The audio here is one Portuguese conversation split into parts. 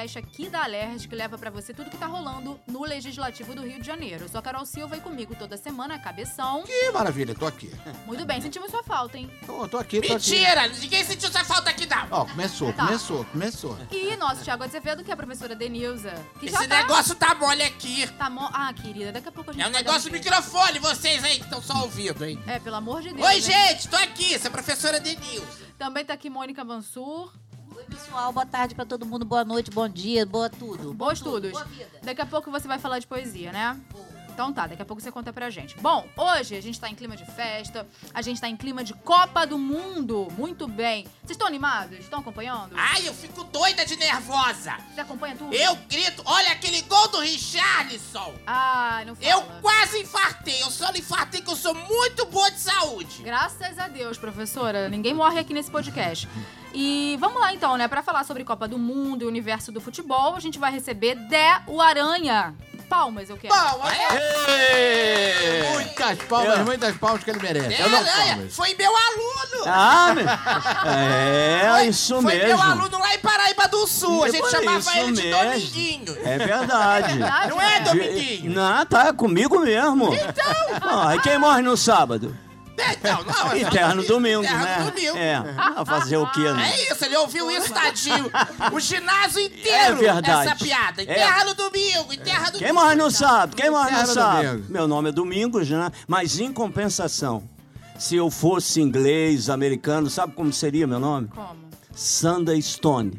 Podcast aqui da Alerj que leva para você tudo que tá rolando no Legislativo do Rio de Janeiro. Eu sou a Carol Silva e comigo toda semana, cabeção. Que maravilha, tô aqui. Muito bem, sentimos sua falta, hein? Tô, tô aqui, tô Mentira! Aqui. Ninguém sentiu sua falta aqui, não. Ó, começou, tá. começou, começou. E nosso Thiago Azevedo, que é a professora Denilza. Que Esse tá... negócio tá mole aqui. Tá mo... Ah, querida, daqui a pouco a gente É um negócio do microfone, vocês aí que estão só ouvindo, hein? É, pelo amor de Deus. Oi, né? gente, tô aqui, essa é a professora Denilza. Também tá aqui Mônica Mansur. Oi, pessoal. Boa tarde para todo mundo. Boa noite, bom dia, boa tudo. Boa estudos. Boa vida. Daqui a pouco você vai falar de poesia, né? Então tá, daqui a pouco você conta pra gente. Bom, hoje a gente tá em clima de festa, a gente tá em clima de Copa do Mundo. Muito bem. Vocês estão animados? Estão acompanhando? Ai, eu fico doida de nervosa. Você acompanha tudo? Eu grito, olha aquele gol do Richarlison. Ah, não fala. Eu quase infartei, eu só não infartei que eu sou muito boa de saúde. Graças a Deus, professora. Ninguém morre aqui nesse podcast. E vamos lá então, né? Para falar sobre Copa do Mundo e o universo do futebol, a gente vai receber Dé o Aranha. Palmas, eu quero. Palmas! Muitas palmas, eu... muitas palmas que ele merece. É, Aranha, foi meu aluno! Ah, é, foi, isso foi mesmo. Foi meu aluno lá em Paraíba do Sul. A gente chamava ele de mesmo. Dominguinho. É verdade. Não é, Dominguinho? Não, tá comigo mesmo. Então! Ah, e quem morre no sábado? Então, não, Eterno domingo, Eterno né? domingo. É, a fazer o quê, né? É isso, ele ouviu isso, tadinho. O ginásio inteiro, é verdade. essa piada. Enterra é. no domingo, enterra no Quem morre no sábado? Quem morre no sábado? Meu nome é Domingos, né? Mas em compensação, se eu fosse inglês, americano, sabe como seria meu nome? Como? Sunday Stone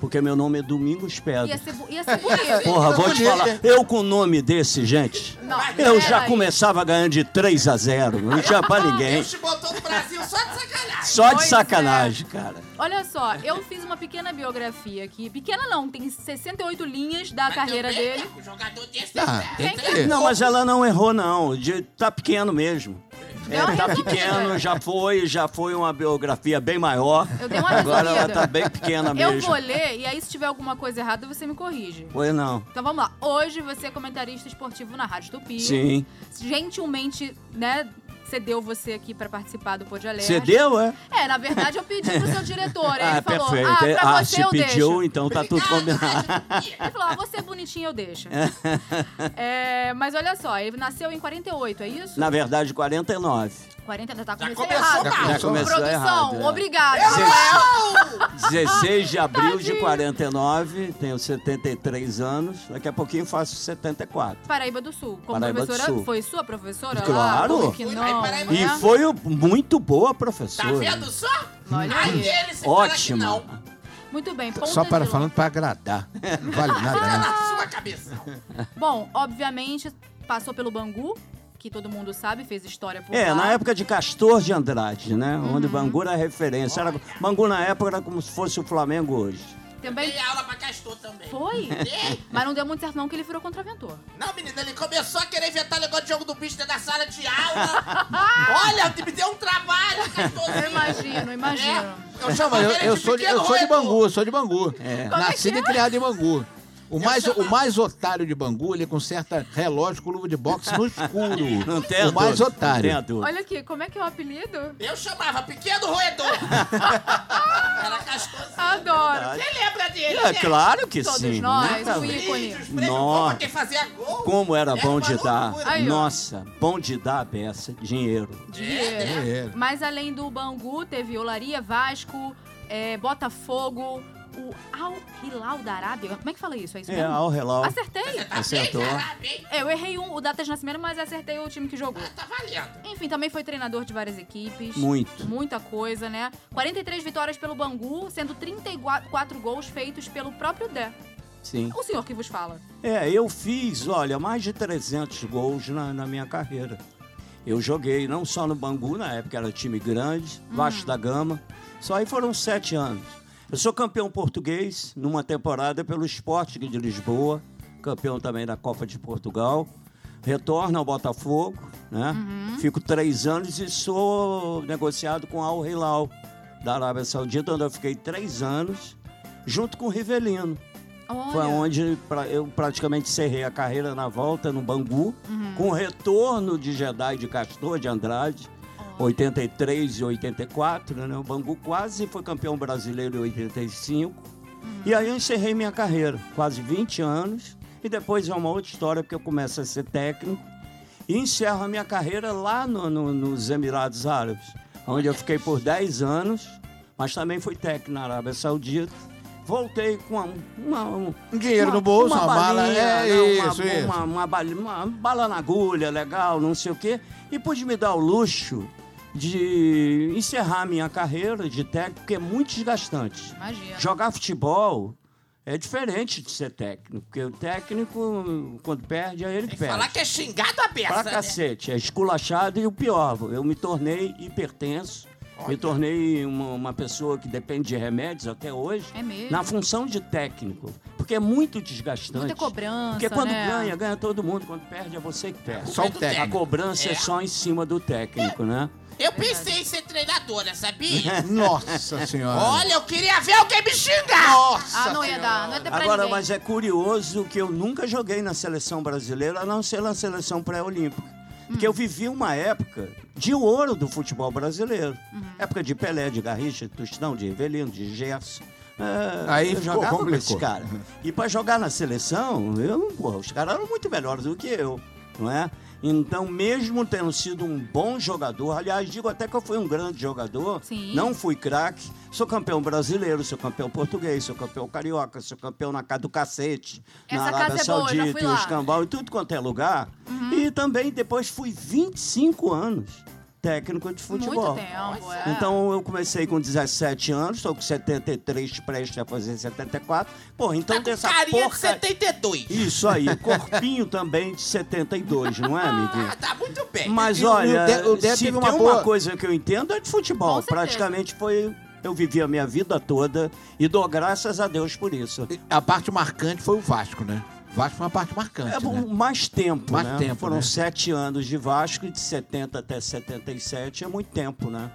porque meu nome é Domingos Pedro. Ia ser, ia ser bonito. Porra, vou te falar. Eu com o nome desse, gente, não, eu já aí. começava ganhando de 3 a 0. Não tinha pra ninguém. Deus te botou no Brasil só de sacanagem. Só de sacanagem, é. cara. Olha só, eu fiz uma pequena biografia aqui. Pequena não, tem 68 linhas da mas carreira dele. Um jogador desse ah, tem que... Não, mas ela não errou, não. De, tá pequeno mesmo. É, tá pequeno, já foi, já foi uma biografia bem maior. Eu dei uma Agora ela tá bem pequena mesmo. Eu vou ler, e aí se tiver alguma coisa errada, você me corrige. Pois não. Então vamos lá. Hoje você é comentarista esportivo na Rádio Tupi. Sim. Gentilmente, né, cedeu você aqui para participar do Pode Alerta. Cedeu, é? É, na verdade eu pedi pro seu diretor. ah, ele falou, perfeito. ah, pra ah, você se eu pediu, deixo. então tá tudo combinado. ele falou, ah, você é bonitinho, eu deixo. é, mas olha só, ele nasceu em 48, é isso? Na verdade, 49. 40 tá começando começou errado. Já, já começou Produção, errado. É. obrigado. 16 de abril de 49, tenho 73 anos. Daqui a pouquinho faço 74. Paraíba do Sul. Como Paraíba professora, do Sul. foi sua professora claro. lá? Que não, E né? foi muito boa professora. Tá vendo só? Olha aí. Ótima. Muito bem, ponta Só para de falando para agradar. Não vale nada, né? na sua cabeça. Bom, obviamente, passou pelo Bangu, que todo mundo sabe, fez história por É, lá. na época de Castor de Andrade, né? Uhum. Onde Bangu era referência. Era, Bangu na época era como se fosse o Flamengo hoje. Também Dei aula pra Castor também. foi, Dei. mas não deu muito certo não, que ele virou contraventor. Não, menina, ele começou a querer inventar negócio de jogo do bicho dentro da sala de aula. Olha, me deu um trabalho, Castorzinho. Eu imagino, imagino. É, eu chamo eu, eu de sou de, eu sou de. Bangu, eu sou de Bangu. É. Nascido e criado em Bangu. O mais, o mais otário de Bangu, ele conserta relógio com luva de boxe no escuro. Não tem o mais otário. Não tem. Olha aqui, como é que é o apelido? Eu chamava Pequeno Roedor. Era Castorzinho. Adoro. Você lembra dele, É né? claro que Todos sim. nós, né, o ícone. Nossa. quem fazia gol. Como era Era bom uma de dar. loucura. Aí, ó. Nossa, bom de dar a peça. Dinheiro. Dinheiro. É. Mas além do Bangu, teve Olaria, Vasco, é, Botafogo, o Al Hilal da Arábia. Como é que fala isso? É isso É, mesmo? ao relógio. Acertei. Tá Acertou. É, eu errei um, o data de nascimento, mas acertei o time que jogou. Tá valendo. Enfim, também foi treinador de várias equipes. Muito. Muita coisa, né? 43 vitórias pelo Bangu, sendo 34 gols feitos pelo próprio Dé. Sim. O senhor que vos fala. É, eu fiz, olha, mais de 300 gols na, na minha carreira. Eu joguei não só no Bangu, na época era time grande, Vasco da Gama. Só aí foram sete anos. Eu sou campeão português numa temporada pelo Sporting de Lisboa, campeão também da Copa de Portugal. Retorno ao Botafogo, né? Fico três anos e sou negociado com Al Hilal da Arábia Saudita, onde eu fiquei três anos, junto com o Rivelino. Foi Olha. onde pra- eu praticamente encerrei a carreira na volta no Bangu, com o retorno de Jedi de Castor, de Andrade, 83 e 84. Né? O Bangu quase foi campeão brasileiro em 85. E aí eu encerrei minha carreira, quase 20 anos. E depois é uma outra história, porque eu começo a ser técnico. E encerro a minha carreira lá no- no- nos Emirados Árabes, onde eu fiquei por 10 anos, mas também fui técnico na Arábia Saudita. Voltei com uma, uma- Um dinheiro no bolso, uma, mala. balinha, É né, uma, isso, isso. Uma, uma uma bala na agulha, legal, não sei o quê. E pude me dar o luxo de encerrar minha carreira de técnico, que é muito desgastante. Imagina. Jogar futebol é diferente de ser técnico, porque o técnico, quando perde, aí ele Tem que perde. falar que é xingado a beça, Pra né? cacete, é esculachado e o pior, eu me tornei hipertenso, me tornei uma, uma pessoa que depende de remédios até hoje, É mesmo. na função de técnico, porque é muito desgastante. Muita cobrança, Porque quando né? ganha, ganha todo mundo, quando perde é você que perde. Só o técnico. A cobrança é. É. só em cima do técnico, né? Eu pensei em ser treinadora, sabia? Nossa senhora. Olha, eu queria ver alguém me xingar! Nossa Ah, não ia dar. Não ia ter pra Agora, ninguém. mas é curioso que eu nunca joguei na seleção brasileira, a não ser na seleção pré-olímpica. Porque Hum. eu vivi uma época de ouro do futebol brasileiro. Uhum. Época de Pelé, de Garrincha, de Tostão, de Rivelino, de Gerson. É, Aí eu ficou jogava com complicou. esses caras. E para jogar na seleção, eu, porra, os caras eram muito melhores do que eu, não é? Então, mesmo tendo sido um bom jogador, aliás, digo até que eu fui um grande jogador, Sim. não fui craque, sou campeão brasileiro, sou campeão português, sou campeão carioca, sou campeão na casa do cacete, Essa na Arábia é boa, Saudita, fui em. Uhum. Escambau, em tudo quanto é lugar. E também depois fui 25 anos técnico de futebol. Muito tempo, é. Então eu comecei com 17 anos, estou com 73, prestes a fazer 74. Porra, então Tá com dessa carinha porca... de 72. Isso aí, corpinho também de 72, não é, amiguinho? Ah, tá muito bem. Mas E o olha, De- o se tem uma uma boa- coisa que eu entendo é de futebol. Praticamente foi... Eu vivi a minha vida toda e dou graças a Deus por isso. A parte marcante foi o Vasco, né? O Vasco foi uma parte marcante. É né? mais tempo, Mais né? tempo, Foram né? sete anos de Vasco e de 70 até 77 é muito tempo, né?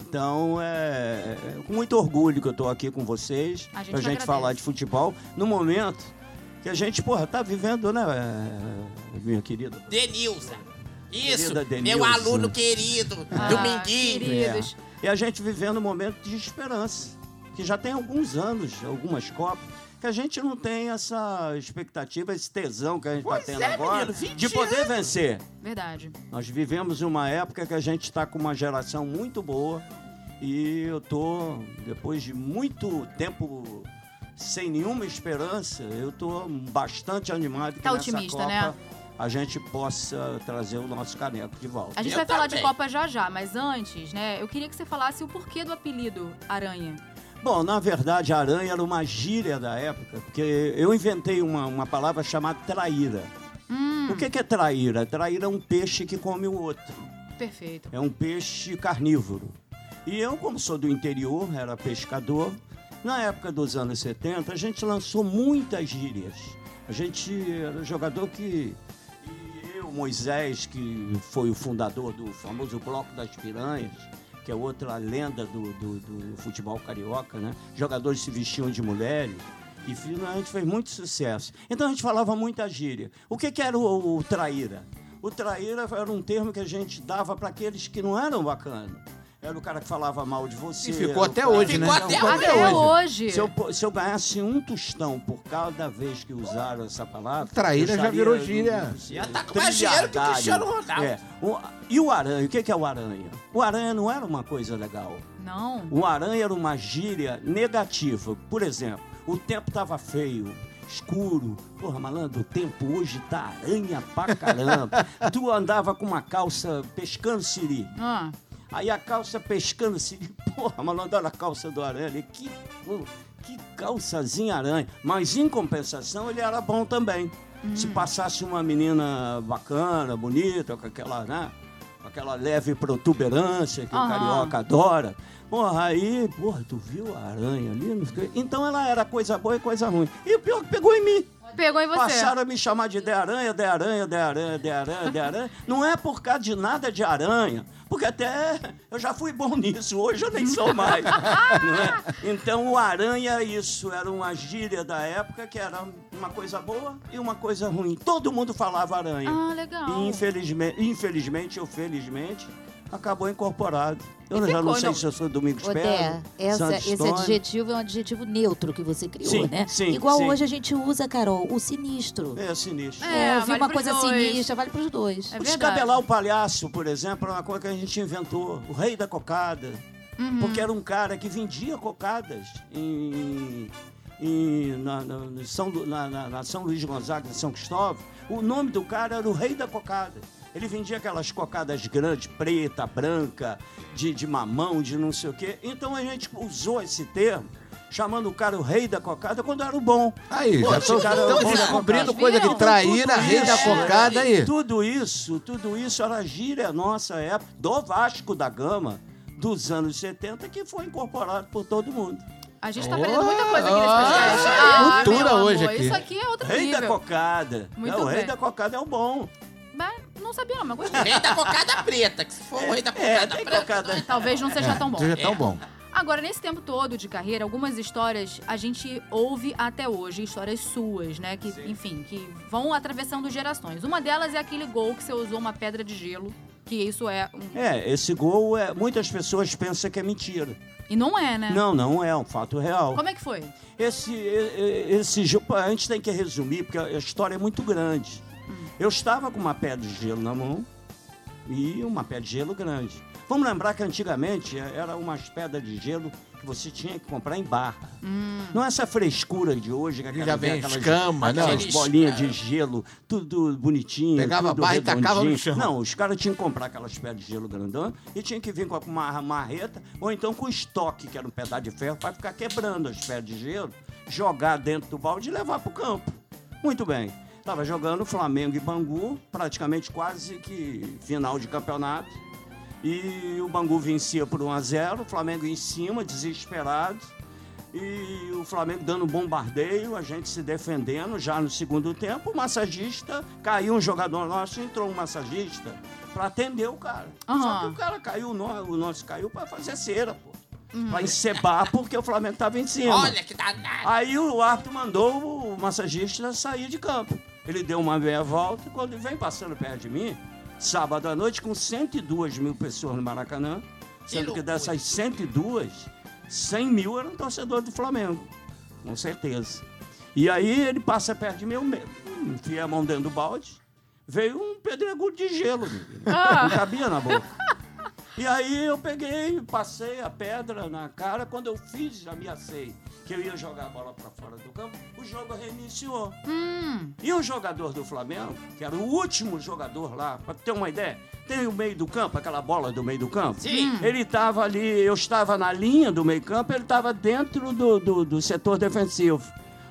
Então, é, é com muito orgulho que eu tô aqui com vocês, A gente gente falar de futebol, no momento que a gente, porra, tá vivendo, né, é, minha querida? Denilza. Isso, Querida meu Denilza. aluno querido, Ah, Dominguinho. Queridos. E a gente vivendo um momento de esperança, que já tem alguns anos, algumas Copas, que a gente não tem essa expectativa, esse tesão que a gente está tendo é, agora menino, 20 de poder vencer. Verdade. Nós vivemos uma época que a gente está com uma geração muito boa e eu tô depois de muito tempo sem nenhuma esperança, eu tô bastante animado que Tá nessa otimista, Copa né? a gente possa trazer o nosso caneco de volta. A gente Eu vai falar de também. Copa já já, mas antes, né, eu queria que você falasse o porquê do apelido Aranha. Bom, na verdade, aranha era uma gíria da época, porque eu inventei uma, uma palavra chamada traíra. Hum, O que, que é traíra? Traíra é um peixe que come o outro. perfeito. É um peixe carnívoro. E eu, como sou do interior, era pescador, na época dos anos 70, a gente lançou muitas gírias. A gente era jogador que. E eu, Moisés, que foi o fundador do famoso Bloco das Piranhas, que é outra lenda do, do- do futebol carioca, né? Jogadores se vestiam de mulheres. E finalmente fez muito sucesso. Então a gente falava muita gíria. O que, que era o, o traíra? O traíra era um termo que a gente dava para aqueles que não eram bacanas. Era o cara que falava mal de você. E ficou até cara- hoje, né? Ficou até Ficou Até hoje. Se eu, se eu ganhasse um tostão por cada vez que usaram essa palavra. Traíra já virou gíria. Já tá com mais dinheiro que o. Cristiano Ronaldo. É. O- e o aranha? O que que é o aranha? O aranha não era uma coisa legal. Não. O aranha era uma gíria negativa. Por exemplo, o tempo tava feio, escuro. Porra, malandro, o tempo hoje tá aranha pra caramba. tu andava com uma calça pescando siri. Ah, Aí a calça pescando siri. Porra, malandro, olha a calça do aranha ali. Que, que calçazinha aranha. Mas em compensação, ele era bom também. Se passasse uma menina bacana, bonita, com aquela, né? Com aquela leve protuberância que o Aham. carioca adora. Porra, aí, porra, tu viu a aranha ali? O. Então ela era coisa boa e coisa ruim. E o pior que pegou em mim. Pegou em você. Passaram a me chamar de de aranha, de aranha, de aranha, de aranha, de aranha. Não é por causa de nada de aranha, porque até eu já fui bom nisso, hoje eu nem sou mais. é? Então o aranha, isso, era uma gíria da época que era uma coisa boa e uma coisa ruim. Todo mundo falava aranha. Ah, legal. E infelizmente, infelizmente ou felizmente, acabou incorporado. Eu E já não sei não. se eu sou Domingos Pérez, essa- esse adjetivo é um adjetivo neutro que você criou, Sim, né? sim, Igual sim. hoje a gente usa, Carol, o sinistro. É sinistro. É, eu vi vale uma coisa dois. sinistra, vale pros dois. É O descabelar o palhaço, por exemplo, é uma coisa que a gente inventou. O rei da cocada. Uhum. Porque era um cara que vendia cocadas em, em- na, na- São, na- na- na São Luís Gonzaga, de São Cristóvão. O nome do cara era o rei da cocada. Ele vendia aquelas cocadas grandes, preta, branca, de, de mamão, de não sei o quê. Então a gente usou esse termo, chamando o cara o rei da cocada, quando era o bom. Aí, Pô, já tô, cara estamos bom da descobrindo cocada. coisa de Viram? traíra, Tudo rei da isso, cocada aí. Tudo isso, tudo isso era gíria nossa época, do Vasco da Gama, dos anos 70, que foi incorporado por todo mundo. A gente tá aprendendo muita coisa aqui nesse Oh, podcast. é Ah, cultura hoje amor, aqui. Isso aqui é outro Rei nível. da cocada. Muito É, o rei bem. da cocada é o bom. Sabia não, mas gostei. Rei da cocada preta, que se for o rei da É, cocada preta. cocada. Talvez não seja tão bom. Seja tão bom. Agora, nesse tempo todo de carreira, algumas histórias a gente ouve até hoje, histórias suas, né? Que, enfim, que vão atravessando gerações. Uma delas é aquele gol que você usou uma pedra de gelo, que isso é um... É, esse gol, é, muitas pessoas pensam que é mentira. E não é, né? Não, não é um fato real. Como é que foi? Esse, e- e- esse jogo, a gente tem que resumir, porque a história é muito grande. Eu estava com uma pedra de gelo na mão e uma pedra de gelo grande. Vamos lembrar que antigamente eh, era umas pedras de gelo que você tinha que comprar em barra. Não é essa frescura de hoje, que Já vem aquelas, escama, não. aquelas bolinhas de gelo, tudo bonitinho. Pegava tudo barra e tacava no redondinho. chão. Não, os caras tinham que comprar aquelas pedras de gelo grandão e tinham que vir com uma marreta ou então com estoque, que era um pedaço de ferro, para ficar quebrando as pedras de gelo, jogar dentro do balde e levar para o campo. Muito bem. Estava jogando Flamengo e Bangu, praticamente quase que final de campeonato. E o Bangu vencia por 1 a 0 o Flamengo em cima, desesperado. E o Flamengo dando bombardeio, a gente se defendendo já no segundo tempo. O massagista, caiu um jogador nosso, entrou um massagista para atender o cara. Só Aham. que o cara caiu, o no- o nosso caiu para fazer cera, pô. Pra encebar porque o Flamengo tava em cima. Olha que danado. Aí o árbitro mandou o massagista sair de campo. Ele deu uma meia volta e quando ele vem passando perto de mim, sábado à noite, com 102 mil pessoas no Maracanã, sendo que loucura. dessas 102, 100 mil eram torcedores do Flamengo. Com certeza. E aí ele passa perto de mim, eu enfiei a mão dentro do balde, veio um pedregulho de gelo. menino. Não cabia na boca. E aí eu peguei, passei a pedra na cara. Quando eu fiz, ameacei que eu ia jogar a bola para fora do campo, o jogo reiniciou. Hum, E o jogador do Flamengo, que era o último jogador lá, para ter uma ideia, tem o meio do campo, aquela bola do meio do campo? Sim. Ele estava ali, eu estava na linha do meio campo, ele estava dentro do, do, do setor defensivo.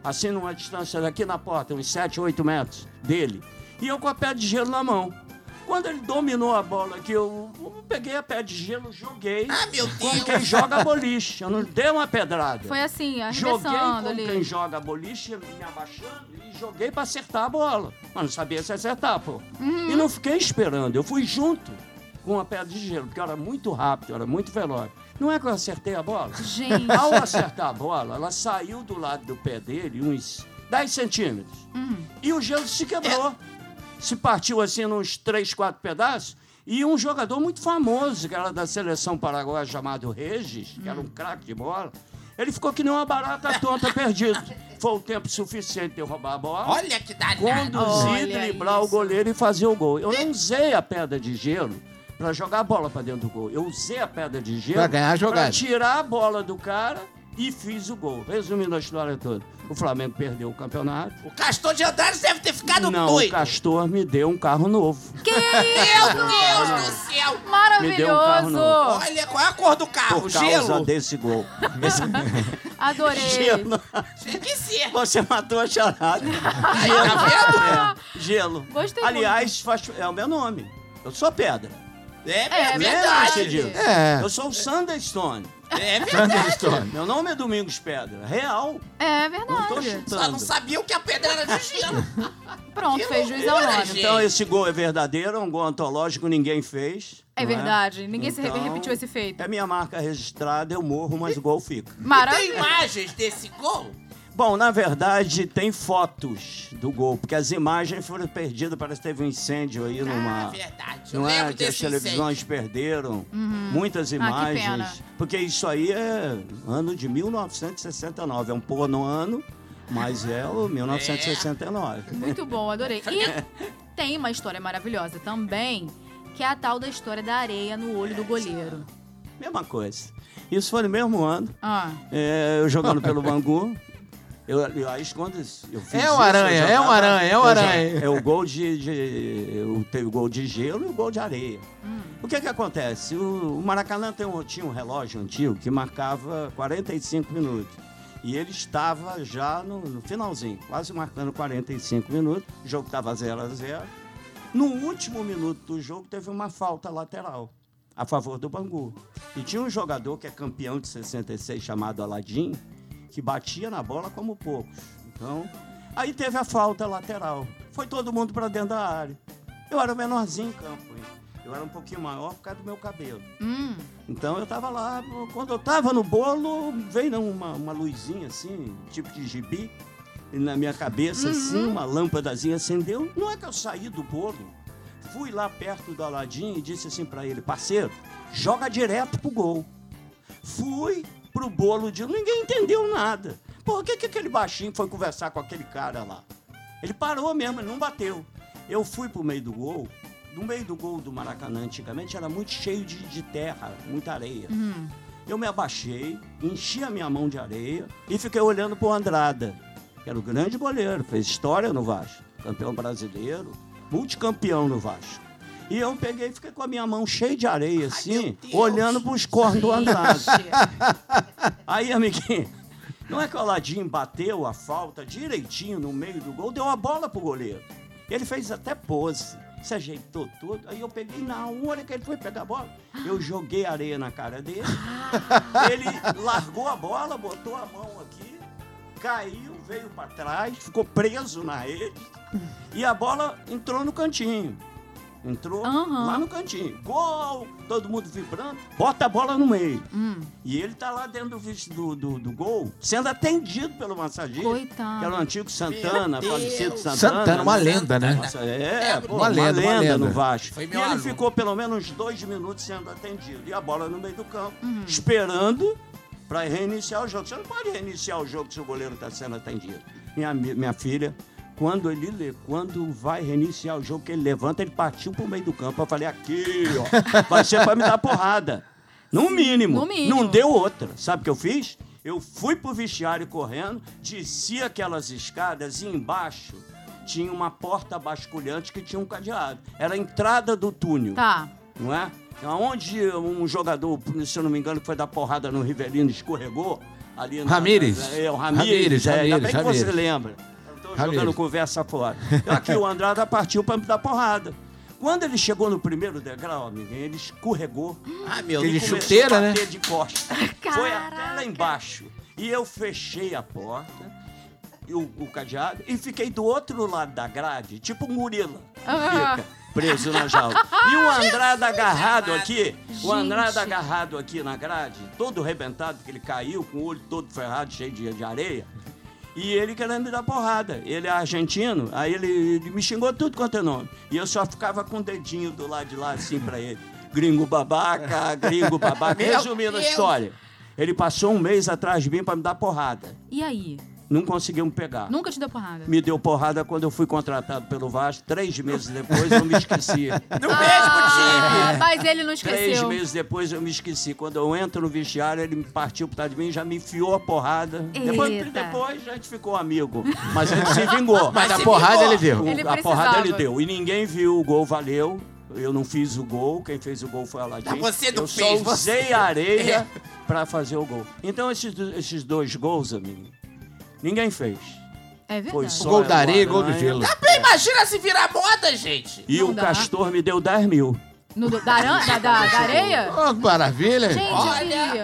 Assim, numa distância daqui na porta, uns 7, 8 metros dele. E eu com a pé de gelo na mão. Quando ele dominou a bola, que eu eu peguei a pé de gelo, joguei. Ah, meu Como Deus. quem joga boliche. Eu não dei uma pedrada. foi assim, Joguei como ali. quem joga boliche, me abaixando e joguei pra acertar a bola. Mas não sabia se acertar, pô. Uhum. E não fiquei esperando, eu fui junto com a pedra de gelo, porque eu era muito rápido, eu era muito veloz. Não é que eu acertei a bola? Gente. Ao acertar a bola, ela saiu do lado do pé dele uns 10 centímetros. Uhum. E o gelo se quebrou. Se partiu assim nos três, quatro pedaços. E um jogador muito famoso, que era da seleção paraguaia, chamado Regis, que era um craque de bola, ele ficou que nem uma barata tonta perdida. Foi o tempo suficiente de eu roubar a bola, Olha que danado. conduzir, Olha driblar o isso. goleiro e fazer o gol. Eu não usei a pedra de gelo para jogar a bola para dentro do gol. Eu usei a pedra de gelo Pra ganhar a jogada. pra tirar a bola do cara e fiz o gol. Resumindo a história toda. O Flamengo perdeu o campeonato. O Castor de Andrade deve ter ficado não, doido. o Castor me deu um carro novo. Meu Deus do céu. Me deu um carro Maravilhoso! novo. Olha, qual é a cor do carro? Por causa Gelo? desse gol. Adorei. Gelo. Que ser. Você matou a charada. Aí, tá vendo? É, gelo. Gostei Aliás, faz- é o meu nome. Eu sou pedra. É É verdade. disso? É. Eu sou o Sanderstone. É verdade. Thunderstorm. Meu nome é Domingos Pedra. Real. É Não tô verdade. Só não chutando. sabiam que a pedra era de gelo. Pronto, Que fez juiz ao nome. Então esse gol é verdadeiro, é um gol antológico, ninguém fez. É não verdade. Ninguém se Então, repetiu esse feito. É minha marca registrada, eu morro, mas o gol fica. Tem Maravilha. imagens desse gol? Bom, na verdade, tem fotos do gol, porque as imagens foram perdidas, parece que teve um incêndio aí Ah, numa. verdade. Eu Não é que as televisões incêndio. perderam muitas Ah, imagens. porque isso aí é ano de 1969. É um porno ano, mas é o 1969. Muito bom, adorei. E tem uma história maravilhosa também, que é a tal da história da areia no olho do goleiro. Mesma coisa. Isso foi no mesmo ano, Ah, é, eu jogando pelo Bangu. Eu, eu, aí quando eu fiz É um aranha, eu é um aranha, é um aranha. já- É o gol de, de- eu tenho o gol de gelo e o gol de areia. Hum. O que que acontece? O, o Maracanã tem um, tinha um relógio antigo que marcava 45 minutos. E ele estava já no, no finalzinho, quase marcando 45 minutos. O jogo estava 0 a 0 No último minuto do jogo teve uma falta lateral a favor do Bangu. E tinha um jogador que é campeão de 66 chamado Aladim, que batia na bola como poucos. Então, aí teve a falta lateral. Foi todo mundo para dentro da área. Eu era menorzinho em campo. Eu era um pouquinho maior por causa do meu cabelo. hum, Então eu tava lá, quando eu tava no bolo, veio uma, uma luzinha assim, tipo de gibi, e na minha cabeça, assim, uma lâmpadazinha acendeu. Não é que eu saí do bolo, fui lá perto do Aladim e disse assim pra ele, parceiro, joga direto pro gol. Fui pro bolo de. Ninguém entendeu nada. Por que, que aquele baixinho foi conversar com aquele cara lá? Ele parou mesmo, ele não bateu. Eu fui pro meio do gol. No meio do gol do Maracanã, antigamente, era muito cheio de, de terra, muita areia. Eu me abaixei, enchi a minha mão de areia e fiquei olhando pro Andrada, que era o grande goleiro, fez história no Vasco, campeão brasileiro, multicampeão no Vasco. E eu peguei e fiquei com a minha mão cheia de areia, assim, Deus. olhando pros cornos do Andrada. gente. Aí, amiguinho, não é que o Aladim bateu a falta direitinho no meio do gol, deu a bola pro goleiro. Ele fez até pose, se ajeitou todo. Aí eu peguei na hora que ele foi pegar a bola, eu joguei areia na cara dele. Ele largou a bola, botou a mão aqui, caiu, veio para trás, ficou preso na rede e a bola entrou no cantinho. Entrou Aham. lá no cantinho. Gol! Todo mundo vibrando. Bota a bola no meio. Hum, E ele tá lá dentro do, do, do, do gol, sendo atendido pelo massagista. Coitado. Que era o antigo Santana, falecido. Santana. Santana, uma né? lenda, né? Nossa, é, pô, uma uma, lenda, uma lenda. no Vasco. E ele aluno. ficou pelo menos dois minutos sendo atendido. E a bola no meio do campo, Uhum. esperando para reiniciar o jogo. Você não pode reiniciar o jogo se o goleiro está sendo atendido. Minha, minha filha, quando ele le- quando vai reiniciar o jogo, que ele levanta, ele partiu pro meio do campo. Eu falei, aqui, ó, vai ser para me dar porrada. No mínimo. no mínimo. Não deu outra. Sabe o que eu fiz? Eu fui pro vestiário correndo, desci aquelas escadas e embaixo tinha uma porta basculhante que tinha um cadeado. Era a entrada do túnel Tá. não é? Onde um jogador, se eu não me engano, que foi dar porrada no Rivelino, escorregou ali na- Ramírez. É, o Ramírez, Ramírez, é, ainda Ramírez, bem que você lembra. Jogando conversa fora. Aqui o Andrada partiu para me dar porrada. Quando ele chegou no primeiro degrau, amiguinho, ele escorregou. Ah, meu Ele Deus. começou chuteira, a né? de costas. Foi até Caraca. lá embaixo. E eu fechei a porta, e o, o cadeado, e fiquei do outro lado da grade, tipo um gorila. Ah. Fica preso na jaula. E o Andrada agarrado aqui, Gente. o Andrada agarrado aqui na grade, todo arrebentado, porque ele caiu com o olho todo ferrado, cheio de, de areia. E ele querendo me dar porrada. Ele é argentino, aí ele, ele me xingou tudo quanto é nome. E eu só ficava com o dedinho do lado de lá assim pra ele. Gringo babaca, gringo babaca. Resumindo a história. Ele passou um mês atrás de mim pra me dar porrada. E aí? Não conseguiu me pegar. Nunca te deu porrada? Me deu porrada quando eu fui contratado pelo Vasco. Três meses depois eu me esqueci. No mesmo Ah, time. mas ele não Três esqueceu. meses depois eu me esqueci. Quando eu entro no vestiário, ele me partiu por trás de mim, já me enfiou a porrada. Depois, Eita. depois a gente ficou amigo. Mas ele se vingou. Mas a porrada vingou. ele deu. Ele a porrada ele deu. E ninguém viu, o gol valeu. Eu não fiz o gol, quem fez o gol foi a Aladim. Mas você não eu fez, só você- usei a areia pra fazer o gol. Então esses, esses dois gols, amigo, ninguém fez. É verdade. Foi só Gol da areia e gol do gelo. Imagina se virar moda, gente. E Não o dá. Castor me deu 10 mil. No, do- da, aran- da, da- da areia? Oh, que maravilha. Gente.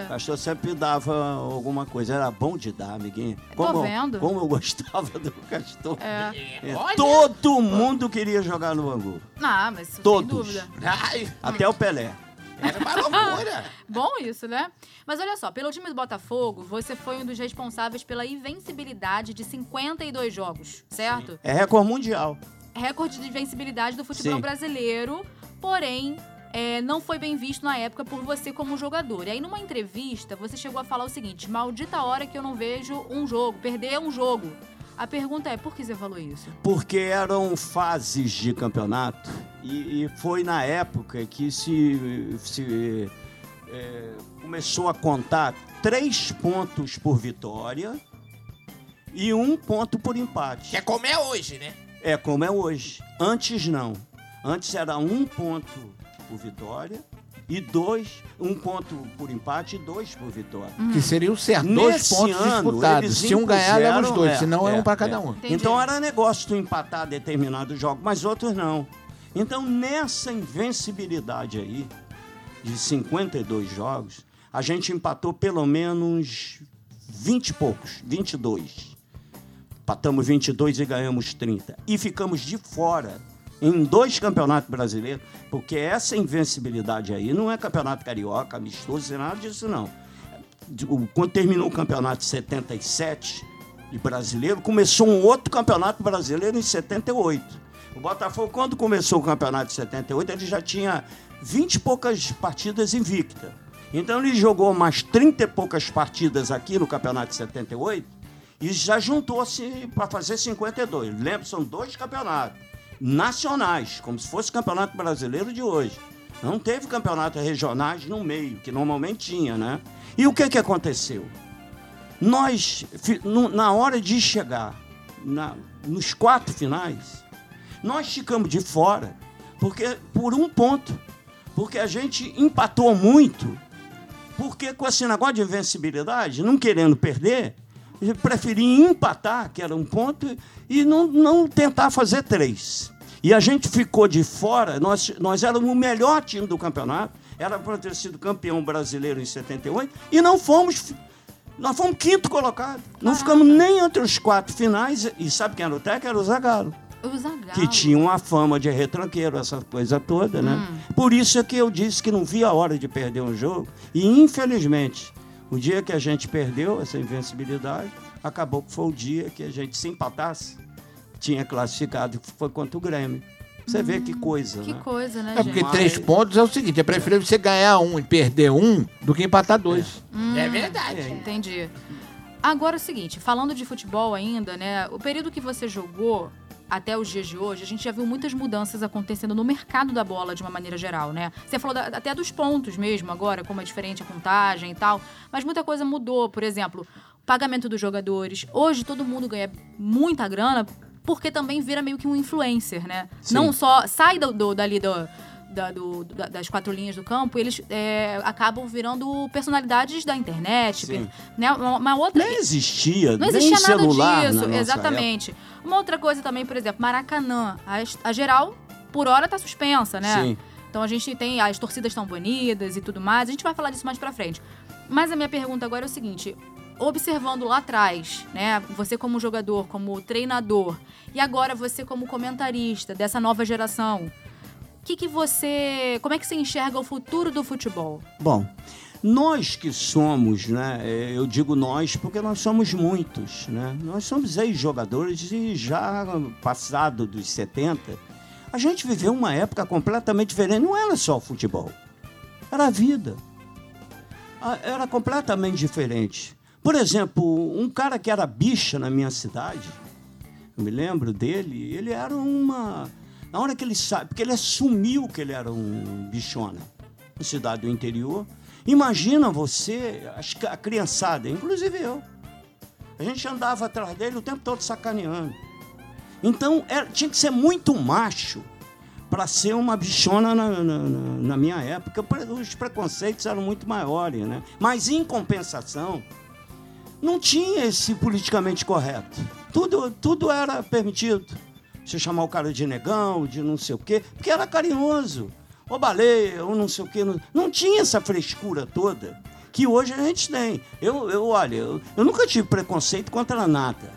O pastor sempre dava alguma coisa. Era bom de dar, amiguinho. Tô Como, vendo. como eu gostava do castor. É. É, Olha! Todo mundo queria jogar no Bangu. Ah, mas sem Todos. dúvida. Ai, Até o Pelé. Era uma loucura. Bom isso, né? Mas olha só, pelo time do Botafogo, você foi um dos responsáveis pela invencibilidade de 52 jogos, certo? É recorde mundial. Recorde de invencibilidade do futebol Sim. brasileiro, porém. é, não foi bem visto na época por você como jogador. E aí, numa entrevista, você chegou a falar o seguinte: maldita hora que eu não vejo um jogo, perder um jogo. A pergunta é: por que você falou isso? Porque eram fases de campeonato e, e foi na época que se, se é, começou a contar três pontos por vitória e um ponto por empate. Que é como é hoje, né? É como é hoje. Antes não. Antes era um ponto por vitória e dois, um ponto por empate e dois por vitória. Que seria o certo. Dois Nesse pontos ano, disputados. Se um ganhar, leva os dois. é, senão é, é, um pra cada é. um. Entendi. Então era negócio tu empatar determinados jogos, mas outros não. Então nessa invencibilidade aí, de 52 jogos, a gente empatou pelo menos 20 e poucos, 22. Empatamos 22 e ganhamos 30. E ficamos de fora em dois campeonatos brasileiros, porque essa invencibilidade aí não é campeonato carioca, amistoso, nada disso não. Quando terminou o campeonato de 77 de brasileiro, começou um outro campeonato brasileiro em 78. O Botafogo, quando começou o campeonato de 78, ele já tinha 20 e poucas partidas invicta. Então ele jogou mais 30 e poucas partidas aqui no campeonato de 78 e já juntou-se para fazer 52. Lembra, são dois campeonatos nacionais, como se fosse o campeonato brasileiro de hoje. Não teve campeonatos regionais no meio, que normalmente tinha, né? E o que, que aconteceu? Nós, na hora de chegar na- nos quatro finais, nós ficamos de fora porque por um ponto. Porque a gente empatou muito. Porque com esse negócio de invencibilidade, não querendo perder, preferi empatar, que era um ponto, e não, não tentar fazer três. E a gente ficou de fora, nós, nós éramos o melhor time do campeonato, era para ter sido campeão brasileiro em 78, e não fomos. Nós fomos quinto colocado. Não ficamos nem entre os quatro finais. E sabe quem era o técnico? Era o Zagallo O Zagallo. que tinha uma fama de retranqueiro, essa coisa toda, né? Por isso é que eu disse que não via a hora de perder um jogo. E, infelizmente, o dia que a gente perdeu essa invencibilidade, acabou que foi o dia que a gente, se empatasse, tinha classificado, foi contra o Grêmio. Você vê que coisa, Que né? coisa, né, É porque gente? três pontos é o seguinte: é preferível você ganhar um e perder um do que empatar dois. É verdade. Entendi. Agora é o seguinte, falando de futebol ainda, né? O período que você jogou até os dias de hoje, a gente já viu muitas mudanças acontecendo no mercado da bola de uma maneira geral, né? Você falou da- até dos pontos mesmo agora, como é diferente a contagem e tal, mas muita coisa mudou. Por exemplo, o pagamento dos jogadores. Hoje todo mundo ganha muita grana porque também vira meio que um influencer, né? Sim. Não só sai do, do- dali do, da- do- da- das quatro linhas do campo, eles é, acabam virando personalidades da internet, né? Uma, outra. Nem existia, Não nem existia nada celular disso, exatamente. Uma outra coisa também, por exemplo, Maracanã. A, a geral, por hora, tá suspensa, né? Sim. Então a gente tem. As torcidas estão banidas e tudo mais. A gente vai falar disso mais pra frente. Mas a minha pergunta agora é o seguinte: observando lá atrás, né? Você como jogador, como treinador, e agora você como comentarista dessa nova geração. Que, que você. Como é que você enxerga o futuro do futebol? Bom, nós que somos, né? eh, Eu digo nós porque nós somos muitos, né? Nós somos ex-jogadores e já passado dos 70, a gente viveu uma época completamente diferente. Não era só o futebol, era a vida. Era completamente diferente. Por exemplo, um cara que era bicha na minha cidade, eu me lembro dele, ele era uma. Na hora que ele sabe, porque ele assumiu que ele era um bichona, na cidade do interior. Imagina você, a criançada, inclusive eu. A gente andava atrás dele o tempo todo sacaneando. Então, era- tinha que ser muito macho para ser uma bichona na, na- na- minha época. Os preconceitos eram muito maiores, né? Mas, em compensação, não tinha esse politicamente correto. Tudo, tudo era permitido. Você chamar o cara de negão, de não sei o quê, porque era carinhoso. ou baleia, ou não sei o quê. Não, não tinha essa frescura toda que hoje a gente tem. Eu, eu olha, eu, eu nunca tive preconceito contra nada.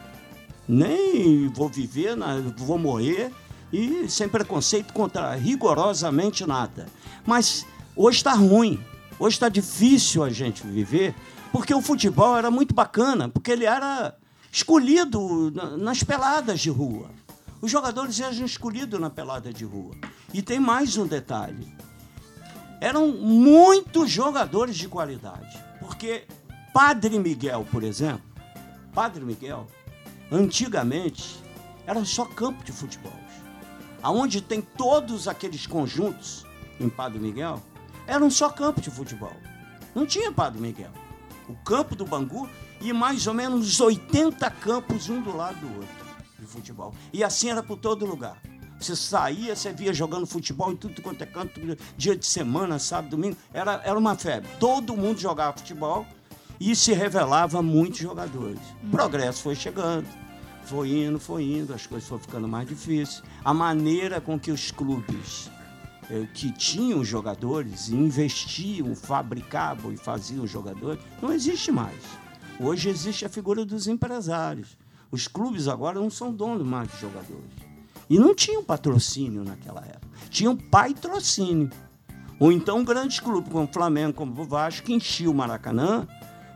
Nem vou viver, vou morrer e sem preconceito contra rigorosamente nada. Mas hoje está ruim, hoje está difícil a gente viver, porque o futebol era muito bacana, porque ele era escolhido na- nas peladas de rua. Os jogadores eram escolhidos na pelada de rua. E tem mais um detalhe eram muitos jogadores de qualidade. Porque Padre Miguel, por exemplo, Padre Miguel, antigamente era só campo de futebol. Aonde tem todos aqueles conjuntos em Padre Miguel, eram só campo de futebol. Não tinha Padre Miguel. O campo do Bangu e mais ou menos 80 campos um do lado do outro de futebol. E assim era por todo lugar. Você saía, você via jogando futebol em tudo quanto é canto, dia de semana, sábado, domingo. Era, era uma febre. Todo mundo jogava futebol e se revelava muitos jogadores. O progresso foi chegando, foi indo, foi indo, as coisas foram ficando mais difíceis. A maneira com que os clubes eh, que tinham jogadores e investiam, fabricavam e faziam jogadores, não existe mais. Hoje existe a figura dos empresários. Os clubes agora não são donos mais de jogadores. E não tinham patrocínio naquela época. Tinham patrocínio. Ou então grandes clubes como o Flamengo, como o Vasco, que enchiam o Maracanã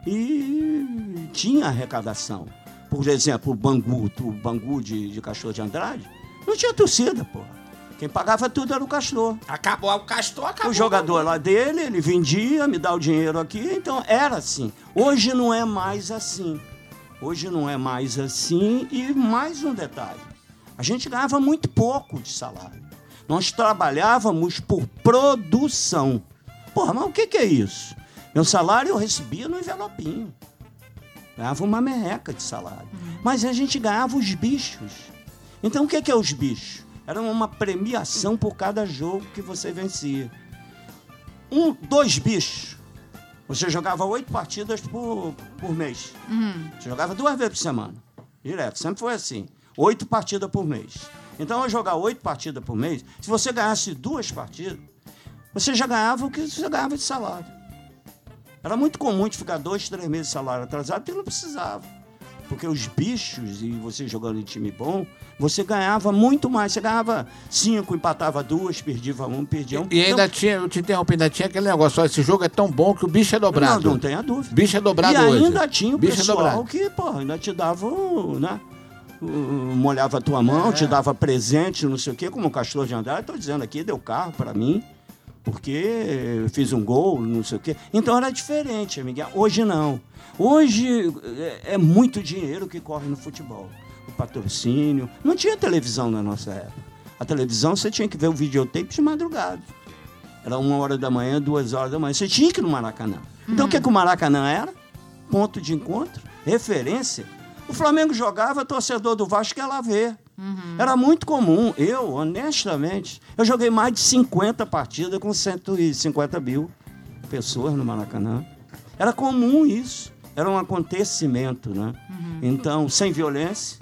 e tinha arrecadação. Por exemplo, o Bangu, o Bangu de, de Castor de Andrade, não tinha torcida, porra. Quem pagava tudo era o Castor. Acabou o Castor, acabou. O jogador lá dele, ele vendia, me dá o dinheiro aqui, então era assim. Hoje não é mais assim. Hoje não é mais assim. E mais um detalhe: a gente ganhava muito pouco de salário. Nós trabalhávamos por produção. Porra, mas o que, que é isso? Meu salário eu recebia no envelopinho. Ganhava uma merreca de salário. Mas a gente ganhava os bichos. Então o que, que é os bichos? Era uma premiação por cada jogo que você vencia. Um, dois bichos. Você jogava oito partidas por, por mês. Você jogava duas vezes por semana. Direto. Sempre foi assim. Oito partidas por mês. Então, ao jogar oito partidas por mês, se você ganhasse duas partidas, você já ganhava o que você ganhava de salário. Era muito comum de ficar dois, três meses de salário atrasado, porque não precisava. Porque os bichos, e você jogando em time bom, você ganhava muito mais. Você ganhava cinco, empatava duas, perdia um, perdia um. E ainda Então, tinha, eu te interrompi, ainda tinha aquele negócio, ó, esse jogo é tão bom que o bicho é dobrado. Não, não tenha dúvida. Bicho é dobrado e hoje. ainda tinha o Bicho é pessoal dobrado. que, pô, ainda te dava, um, né? um, Molhava a tua mão, É. te dava presente, não sei o quê, como o Castor de Andrade, estou dizendo aqui, deu carro para mim, porque fiz um gol, não sei o quê. Então era diferente, Miguel. Hoje não. Hoje é, é muito dinheiro que corre no futebol. O patrocínio. Não tinha televisão na nossa época. A televisão você tinha que ver o videotape de madrugada. Era uma hora da manhã, duas horas da manhã. Você tinha que ir no Maracanã. Então o que, que o Maracanã era? Ponto de encontro, referência. O Flamengo jogava, torcedor do Vasco ia lá ver. Era muito comum. Eu, honestamente, eu joguei mais de 50 partidas com 150 mil pessoas no Maracanã. Era comum isso. Era um acontecimento, né? Então, sem violência,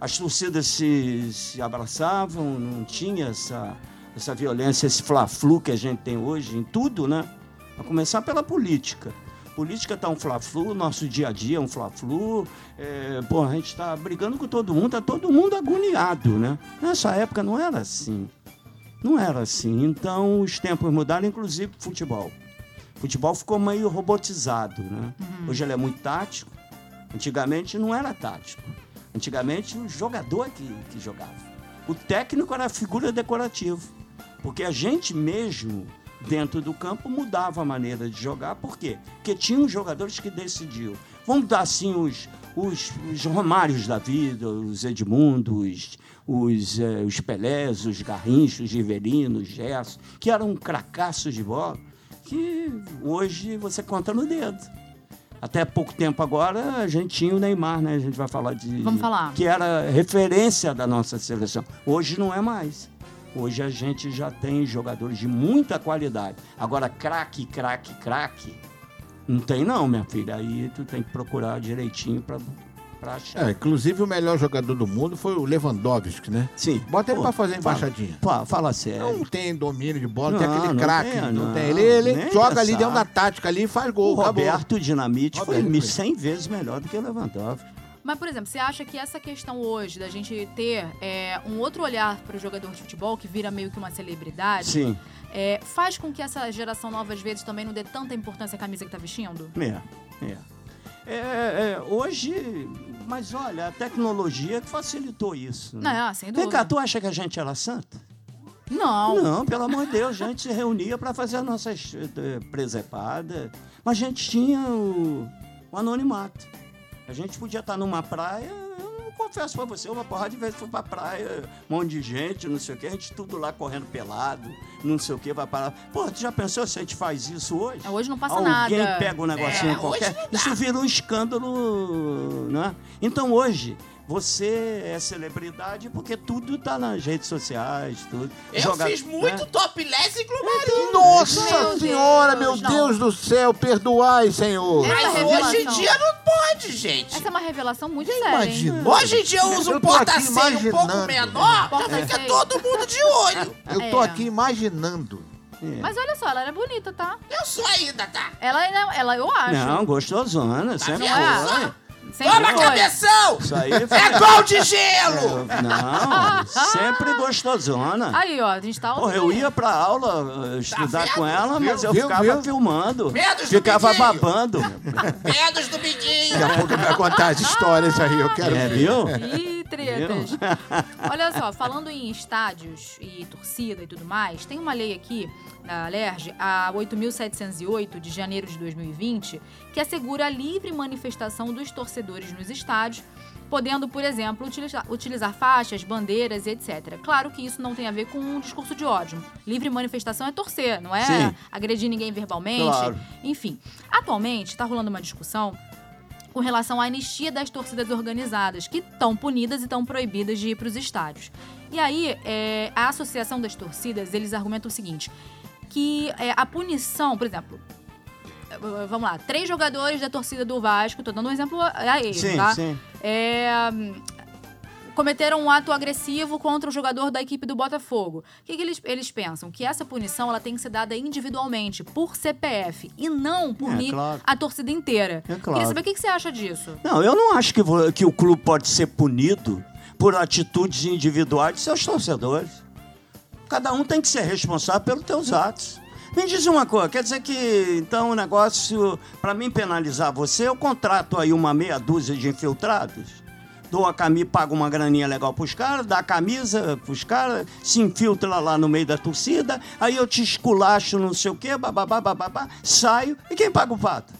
as torcidas se, se abraçavam, não tinha essa, essa violência, esse fla-flu que a gente tem hoje em tudo, né? A começar pela política. Política está um fla-flu, nosso dia a dia é um fla-flu. É, pô, a gente está brigando com todo mundo, está todo mundo agoniado, né? Nessa época não era assim. Não era assim. Então os tempos mudaram, inclusive o futebol. O futebol ficou meio robotizado, né? Hoje ele é muito tático. Antigamente não era tático. Antigamente o jogador que, que jogava. O técnico era a figura decorativa. Porque a gente mesmo, dentro do campo, mudava a maneira de jogar. Por quê? Porque tinham jogadores que decidiam. Vamos dar assim os, os, os Romários da vida, os Edmundos, os, eh, os Pelés, os Garrinchos, os Riverinos, os Gerson, que eram cracassos de bola, que hoje você conta no dedo. Até pouco tempo agora, a gente tinha o Neymar, né? A gente vai falar de. Vamos falar. Que era referência da nossa seleção. Hoje não é mais. Hoje a gente já tem jogadores de muita qualidade. Agora, craque, craque, craque, não tem não, minha filha. Aí tu tem que procurar direitinho para pra achar. É, inclusive o melhor jogador do mundo foi o Lewandowski, né? Sim. Bota ele Pô, pra fazer embaixadinha. Fala, fala sério. Não tem domínio de bola, não, tem aquele craque. Não, não, tem. Ele, ele joga ali dentro da tática ali e faz o gol. acabou. Roberto Dinamite foi Roberto. 100 vezes melhor do que o Lewandowski. Mas, por exemplo, você acha que essa questão hoje da gente ter é, um outro olhar para o jogador de futebol, que vira meio que uma celebridade, Sim. é, faz com que essa geração nova, às vezes, também não dê tanta importância à camisa que tá vestindo? É, é. É, é, hoje, mas olha, a tecnologia que facilitou isso. né? Não, sem Vem dúvida. cá, tu acha que a gente era santa? Não. Não, pelo amor de Deus, a gente se reunia para fazer as nossas eh, presepadas, mas a gente tinha o, o anonimato. A gente podia estar numa praia, eu confesso pra você, uma porrada de vezes fui pra praia, um monte de gente, não sei o quê, a gente tudo lá correndo pelado, não sei o quê, vai parar. Pô, tu já pensou se a gente faz isso hoje? Hoje não passa Alguém nada. pega um negocinho É, qualquer, isso vira um escândalo, né? Então hoje, você é celebridade porque tudo tá nas redes sociais, tudo. Eu Joga- fiz muito né? topless e globalismo. Nossa Meu senhora, Deus, meu não. Deus do céu, perdoai, Senhor. Mas revelação. hoje em dia não pode, gente. Essa é uma revelação muito séria, hein? imaginou? Hoje em dia eu uso um porta-ceio um pouco menor, já fica feio. todo mundo de olho. Eu tô É. aqui imaginando. É. Mas olha só, ela era bonita, tá? Eu sou ainda, tá? Ela, ainda- ela eu acho. Não, gostosona, sempre vendo? foi. É? Sempre Toma, foi. cabeção! Isso aí foi... É gol de gelo! Não, sempre gostosona. Aí, ó, a gente tá... Porra, eu ia pra aula eh, estudar vendo? com ela, mas Viu, eu viu, ficava viu? filmando. Medos do Ficava Biquinho. babando. Medos do biguinho. Daqui a pouco vai contar as histórias aí, eu quero É, ver. viu? Tretas. Olha só, falando em estádios e torcida e tudo mais, tem uma lei aqui na Alerj, a 8.708 de janeiro de 2020, que assegura a livre manifestação dos torcedores nos estádios, podendo, por exemplo, utilizar, utilizar faixas, bandeiras e etc. Claro que isso não tem a ver com um discurso de ódio. Livre manifestação é torcer, não é Sim. agredir ninguém verbalmente. Claro. Enfim, atualmente está rolando uma discussão com relação à anistia das torcidas organizadas, que estão punidas e estão proibidas de ir para os estádios. E aí, é, a Associação das Torcidas, eles argumentam o seguinte, que é, a punição, por exemplo, vamos lá, três jogadores da torcida do Vasco, tô dando um exemplo a eles, Sim, tá? sim. É, cometeram um ato agressivo contra o jogador da equipe do Botafogo. O que, que eles, eles pensam? Que essa punição ela tem que ser dada individualmente, por CPF, e não punir claro. a torcida inteira. É claro. Queria saber o que, que você acha disso. Não, eu não acho que, que o clube pode ser punido por atitudes individuais de seus torcedores. Cada um tem que ser responsável pelos teus atos. Me diz uma coisa, quer dizer que então o negócio, para mim penalizar você, eu contrato aí uma meia dúzia de infiltrados, dou a camisa, pago uma graninha legal pros caras, dá a camisa pros caras, se infiltra lá no meio da torcida, aí eu te esculacho não sei o quê, bababá, bababá, saio, e quem paga o pato?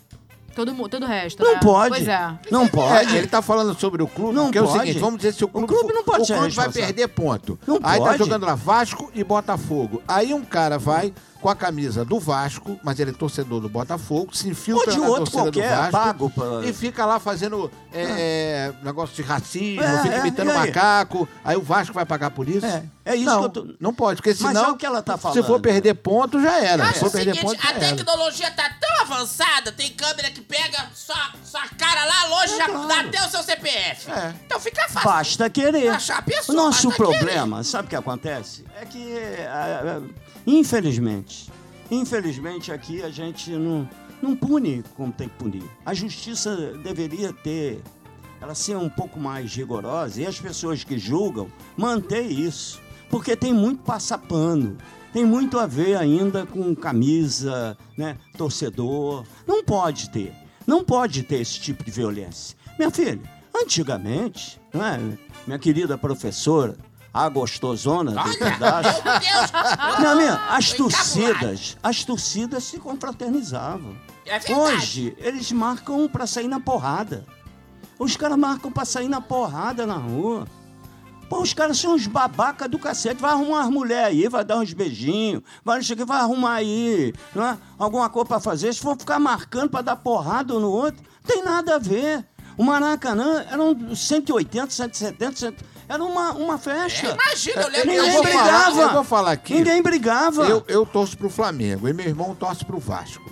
Todo, mu- todo o resto, Não né? pode. Pois é. Não pode. É, ele tá falando sobre o clube, Não porque é o pode. seguinte, vamos dizer se o clube, clube não pode o ser clube vai responsável. perder ponto. Não Aí tá pode. jogando lá Vasco e Botafogo. Aí um cara vai com a camisa do Vasco, mas ele é torcedor do Botafogo, se infiltra Ou de na outro torcida qualquer, do Vasco pago pra- e fica lá fazendo é, é, negócio de racismo, É, fica é, imitando e aí? macaco. Aí o Vasco vai pagar por isso? É, é isso não, que eu tô- Não pode, porque Mas senão é o que ela tá se falando. for perder ponto já era. Se Acho for o perder seguinte, ponto já a era. tecnologia tá tão avançada, tem câmera que pega sua, sua cara lá longe, já claro. dá até o seu CPF. É. Então fica fácil. Basta querer. Achar a pessoa, o nosso problema, sabe o que acontece? É que, ah, ah, infelizmente, infelizmente aqui a gente não, não pune como tem que punir. A justiça deveria ter, ela ser um pouco mais rigorosa e as pessoas que julgam manter isso. Porque tem muito passapano. Tem muito a ver ainda com camisa, né, torcedor. Não pode ter. Não pode ter esse tipo de violência. Minha filha, antigamente, não é? minha querida professora, a gostosona do pedaço. Meu Deus! Não, minha, as torcidas, as torcidas se confraternizavam. É. Hoje, eles marcam pra sair na porrada. Os caras marcam pra sair na porrada na rua. Pô, os caras são uns babaca do cacete. Vai arrumar umas mulheres aí, vai dar uns beijinhos, vai que, vai arrumar aí, não é? Alguma coisa pra fazer. Se for ficar marcando pra dar porrada um no outro, tem nada a ver. O Maracanã eram 180, 170, 100, era uma, uma festa. Imagina, eu lembro Ninguém eu que vou a gente- falar, brigava. eu vou falar aqui. Ninguém brigava. Eu, eu torço pro Flamengo e meu irmão torce pro Vasco.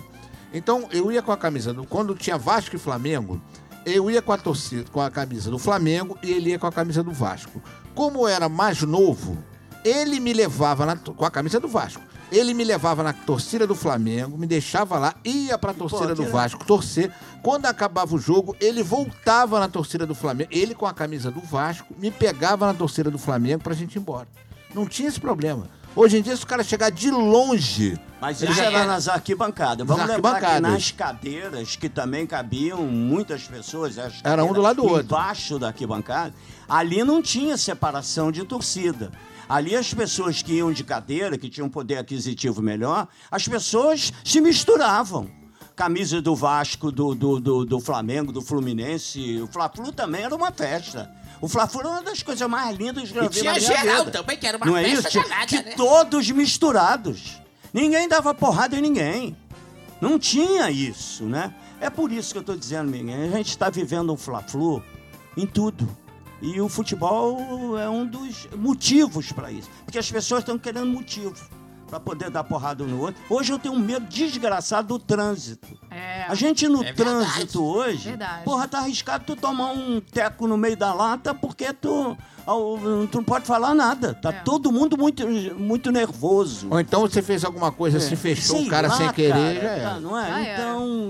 Então eu ia com a camisa do. Quando tinha Vasco e Flamengo, eu ia com a torcida, com a camisa do Flamengo e ele ia com a camisa do Vasco. Como eu era mais novo, ele me levava na com a camisa do Vasco. Ele me levava na torcida do Flamengo, me deixava lá, ia pra torcida do que Vasco torcer. Quando acabava o jogo, ele voltava na torcida do Flamengo, ele com a camisa do Vasco, me pegava na torcida do Flamengo pra gente ir embora. Não tinha esse problema. Hoje em dia, se o cara chegar de longe, Mas Ele isso já era era- nas arquibancadas. Vamos Nas lembrar que nas cadeiras, que também cabiam muitas pessoas, as Era um do lado do outro. Embaixo da arquibancada, ali não tinha separação de torcida. Ali as pessoas que iam de cadeira, que tinham poder aquisitivo melhor, as pessoas se misturavam. Camisa do Vasco, do, do, do, do Flamengo, do Fluminense. O Fla-Flu também era uma festa. O Fla-Flu era uma das coisas mais lindas que eu E vi tinha na minha geral vida. também, que era uma Não é festa isso? danada, que né? todos misturados. Ninguém dava porrada em ninguém. Não tinha isso, né? É por isso que eu estou dizendo, Miguel, a gente está vivendo um fla-flu em tudo. E o futebol é um dos motivos para isso. Porque as pessoas estão querendo motivo para poder dar porrada um no outro. Hoje eu tenho um medo desgraçado do trânsito. É. A gente no É verdade. trânsito hoje, Verdade. porra, tá arriscado tu tomar um teco no meio da lata porque tu, tu não pode falar nada. Tá É. todo mundo muito, muito nervoso. ou então você fez alguma coisa, se fechou Sei o cara lá, sem querer, cara, tá, Não é? Era. então,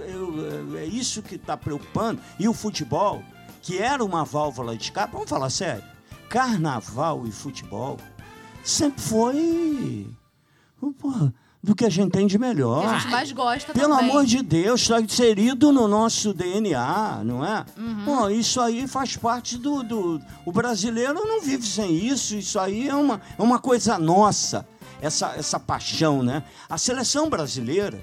é, eu- é isso que está preocupando. E o futebol, que era uma válvula de escape, vamos falar sério, carnaval e futebol sempre foi porra, do que a gente tem de melhor. Que a gente mais gosta Pelo também. amor de Deus, está inserido no nosso DNA, não é? Uhum. Pô, isso aí faz parte do, do. O brasileiro não vive sem isso, isso aí é uma, é uma coisa nossa, essa, essa paixão, né? A seleção brasileira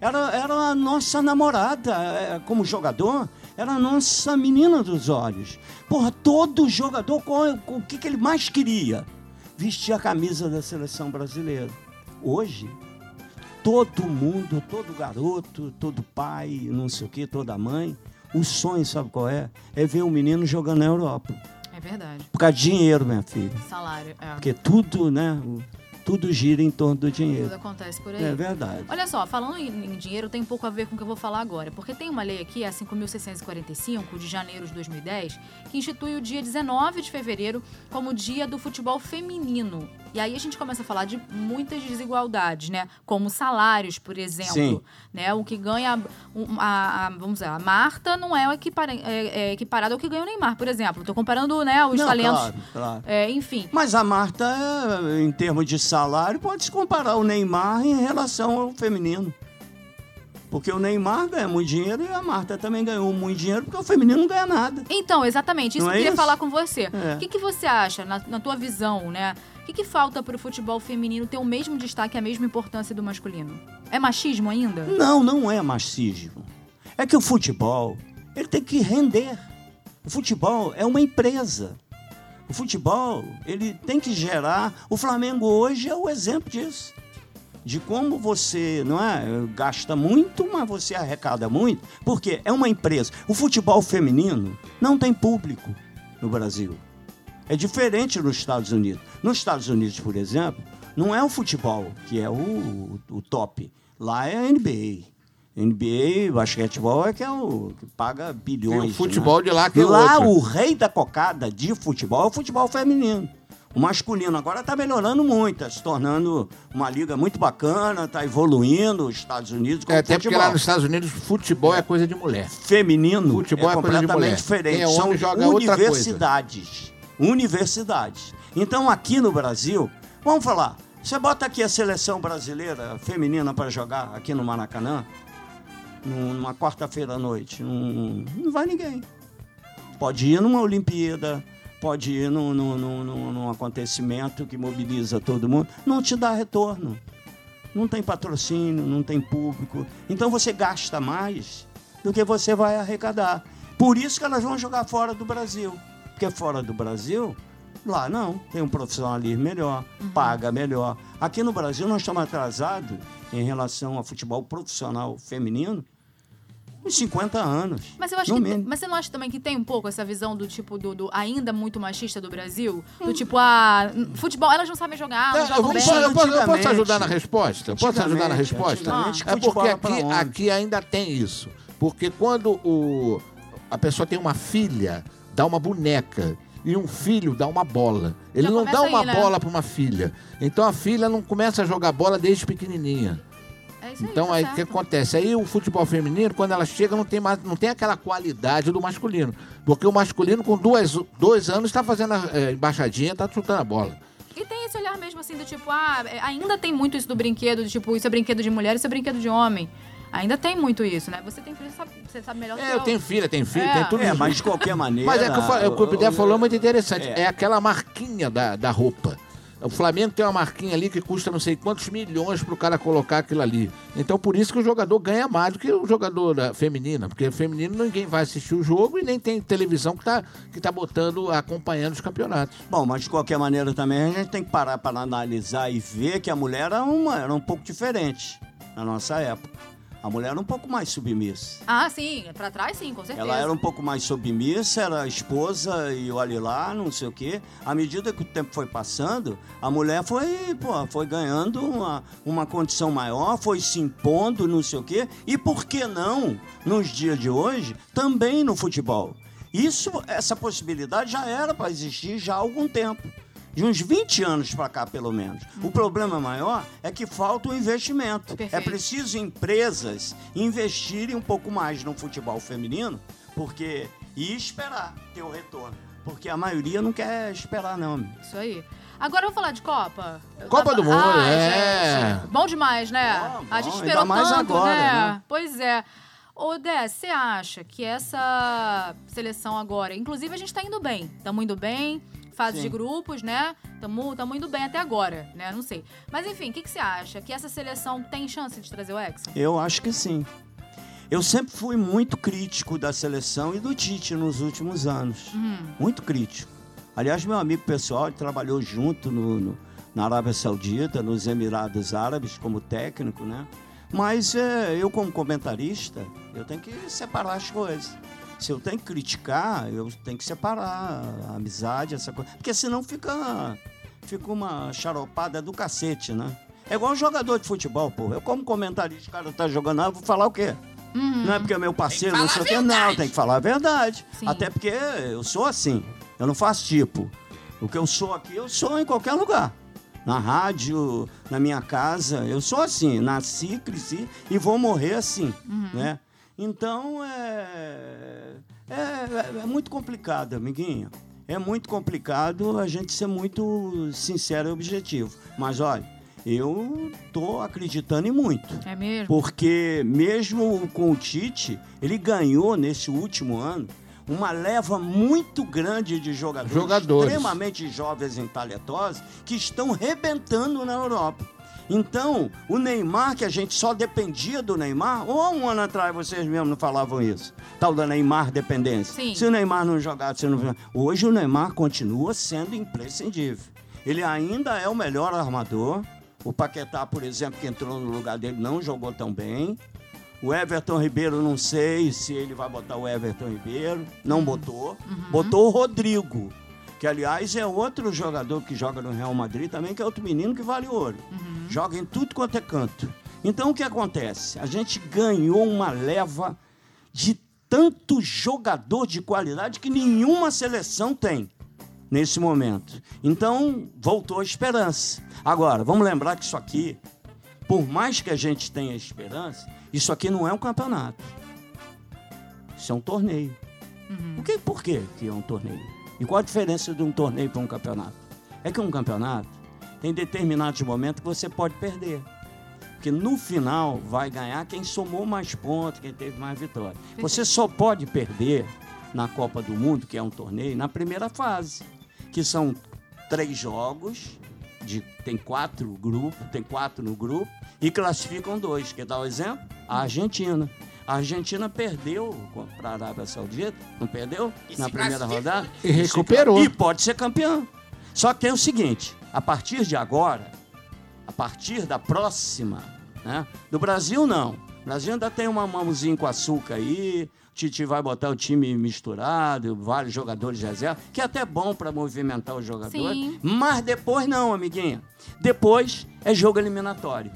era, era a nossa namorada, é, como jogador, era a nossa menina dos olhos. Porra, todo jogador, qual- o que, que ele mais queria? Vestir a camisa da seleção brasileira. Hoje, todo mundo, todo garoto, todo pai, não sei o que, toda mãe, o sonho, sabe qual é? É ver o menino jogando na Europa. É verdade. Por causa de dinheiro, minha filha. Salário. É. Porque tudo, né? Tudo gira em torno do Tudo dinheiro. acontece por aí. É verdade. Olha só, falando em, dinheiro, tem um pouco a ver com o que eu vou falar agora. Porque tem uma lei aqui, a 5.645, de janeiro de 2010, que institui o dia 19 de fevereiro como dia do futebol feminino. E aí a gente começa a falar de muitas desigualdades, né? Como salários, por exemplo. Sim. Né? O que ganha. a, a- vamos dizer, a Marta não é, equipara, é, é equiparada ao que ganha o Neymar, por exemplo. Tô comparando né, os Não, talentos. claro, claro. É, enfim. Mas a Marta, em termos de salário, pode se comparar o Neymar em relação ao feminino. Porque o Neymar ganha muito dinheiro e a Marta também ganhou muito dinheiro, porque o feminino não ganha nada. Então, exatamente, isso Não que eu é queria isso? falar com você. É. O que, que você acha, na, na tua visão, né? O que, que falta pro futebol feminino ter o mesmo destaque, a mesma importância do masculino? É machismo ainda? Não, não é machismo. É que o futebol, ele tem que render. O futebol é uma empresa. O futebol, ele tem que gerar. O Flamengo hoje é o exemplo disso. De como você, não é, gasta muito, mas você arrecada muito, porque é uma empresa. O futebol feminino não tem público no Brasil. É diferente nos Estados Unidos. Nos Estados Unidos, por exemplo, não é o futebol que é o, o top. Lá é a NBA. NBA, basquetebol é que é o que paga bilhões. Tem o futebol né? de lá que é Lá o rei da cocada de futebol é o futebol feminino. O masculino agora está melhorando muito, está se tornando uma liga muito bacana, está evoluindo os Estados Unidos É, até porque futebol. lá nos Estados Unidos, futebol é coisa de mulher. Feminino Futebol é é coisa de completamente mulher. diferente. É São joga universidades. Universidades. Então aqui no Brasil, vamos falar, você bota aqui a seleção brasileira feminina para jogar aqui no Maracanã, numa quarta-feira à noite, não, não vai ninguém. Pode ir numa Olimpíada, pode ir num, num, num- num- num acontecimento que mobiliza todo mundo, não te dá retorno. Não tem patrocínio, não tem público. Então você gasta mais do que você vai arrecadar. Por isso que elas vão jogar fora do Brasil. Porque fora do Brasil, lá não, tem um profissionalismo melhor, paga melhor. Aqui no Brasil nós estamos atrasados em relação ao futebol profissional feminino uns 50 anos. Mas eu acho que. mínimo. Mas você não acha também que tem um pouco essa visão do tipo do, do ainda muito machista do Brasil? Do tipo, ah, futebol, elas não sabem jogar, não É, eu, jogam vou- bem. eu posso, eu posso ajudar na resposta? Eu Posso ajudar na resposta? É porque aqui, aqui ainda tem isso. Porque quando o. a pessoa tem uma filha, dá uma boneca. E um filho dá uma bola. Ele Já não dá uma aí, né? bola para uma filha. Então a filha não começa a jogar bola desde pequenininha. É isso aí, Então tá aí o que acontece? Aí o futebol feminino, quando ela chega, não tem, mais, não tem aquela qualidade do masculino. Porque o masculino, com duas, dois anos, está fazendo a é, embaixadinha, está chutando a bola. E tem esse olhar mesmo assim do tipo, ah, é, ainda tem muito isso do brinquedo, do tipo, isso é brinquedo de mulher, isso é brinquedo de homem. Ainda tem muito isso, né? Você tem filho, sabe, você sabe melhor do que É, eu tenho filha, tenho filho, É. tem tudo É, mas de qualquer maneira. Mas é que eu o que o Pidé falou é muito interessante. É. É. aquela marquinha da, da roupa. O Flamengo tem uma marquinha ali que custa não sei quantos milhões pro cara colocar aquilo ali. Então por isso que o jogador ganha mais do que o jogador feminina. Porque feminino ninguém vai assistir o jogo e nem tem televisão que tá, que tá botando, acompanhando os campeonatos. Bom, mas de qualquer maneira também a gente tem que parar para analisar e ver que a mulher era, uma, era um pouco diferente na nossa época. A mulher era um pouco mais submissa. Ah, sim, pra trás sim, com certeza. Ela era um pouco mais submissa, era esposa e olhe lá, não sei o quê. À medida que o tempo foi passando, a mulher foi, pô, foi ganhando uma, uma condição maior, foi se impondo, não sei o quê. E por que não, nos dias de hoje, também no futebol? Isso, essa possibilidade já era para existir já há algum tempo. De uns 20 anos para cá, pelo menos. O problema maior é que falta o investimento. É Perfeito. preciso empresas investirem um pouco mais no futebol feminino, porque e esperar ter o retorno. Porque a maioria não quer esperar, não. Isso aí. Agora vamos falar de Copa. Copa do Mundo, Ai, é. gente, Bom demais, né? Bom, a gente bom, esperou ainda mais tanto, agora, né? né? Pois é. Ô, Dé, você acha que essa seleção agora, inclusive a gente tá indo bem, estamos indo bem, fase Sim. de grupos, né? Estamos indo bem até agora, né? Não sei. Mas enfim, o que, que você acha? Que essa seleção tem chance de trazer o Hexa? Eu acho que sim. Eu sempre fui muito crítico da seleção e do Tite nos últimos anos. Uhum. Muito crítico. Aliás, meu amigo pessoal ele trabalhou junto no, no- na Arábia Saudita, nos Emirados Árabes, como técnico, né? Mas é, eu, como comentarista, eu tenho que separar as coisas. Se eu tenho que criticar, eu tenho que separar a amizade, essa coisa. Porque senão fica, fica uma charopada do cacete, né? É igual um jogador de futebol, pô. Eu, como comentarista, o cara tá jogando, eu vou falar o quê? Não é porque é meu parceiro, não sei o quê. Não, tem que falar a verdade. Sim. Até porque eu sou assim. Eu não faço tipo. O que eu sou aqui, eu sou em qualquer lugar. Na rádio, na minha casa, eu sou assim. Nasci, cresci e vou morrer assim, né? Então, é, é, é muito complicado, amiguinho. É muito complicado a gente ser muito sincero e objetivo. Mas, olha, eu tô acreditando em muito. É mesmo? Porque mesmo com o Tite, ele ganhou nesse último ano uma leva muito grande de jogadores, Jogadores. extremamente jovens e talentosos que estão rebentando na Europa. Então, o Neymar, que a gente só dependia do Neymar, ou há um ano atrás vocês mesmos não falavam isso, tal da Neymar dependência. Sim. Se o Neymar não jogasse, se não... hoje o Neymar continua sendo imprescindível. Ele ainda é o melhor armador. O Paquetá, por exemplo, que entrou no lugar dele, não jogou tão bem. O Everton Ribeiro, não sei se ele vai botar o Everton Ribeiro. Não botou. Botou o Rodrigo, que aliás é outro jogador que joga no Real Madrid também, que é outro menino que vale ouro. Joga em tudo quanto é canto. Então o que acontece? A gente ganhou uma leva de tanto jogador de qualidade que nenhuma seleção tem nesse momento. Então, voltou a esperança. Agora, vamos lembrar que isso aqui, por mais que a gente tenha esperança, isso aqui não é um campeonato. Isso é um torneio. Por, que, por quê que é um torneio? E qual a diferença de um torneio para um campeonato? É que um campeonato tem determinados momentos que você pode perder. Porque no final vai ganhar quem somou mais pontos, quem teve mais vitórias. Você só pode perder na Copa do Mundo, que é um torneio, na primeira fase, que são três jogos, de, tem quatro grupos, tem quatro no grupo, e classificam dois. Quer dar o exemplo? A Argentina. A Argentina perdeu para a Arábia Saudita, não perdeu? E na primeira rodada. E recuperou. E pode ser campeão. Só que tem o seguinte: a partir de agora, a partir da próxima, né? Do Brasil, não. O Brasil ainda tem uma mãozinha com açúcar aí. O Titi vai botar o time misturado, vários jogadores de reserva, que é até bom para movimentar os jogadores. Sim. Mas depois não, amiguinha. Depois é jogo eliminatório.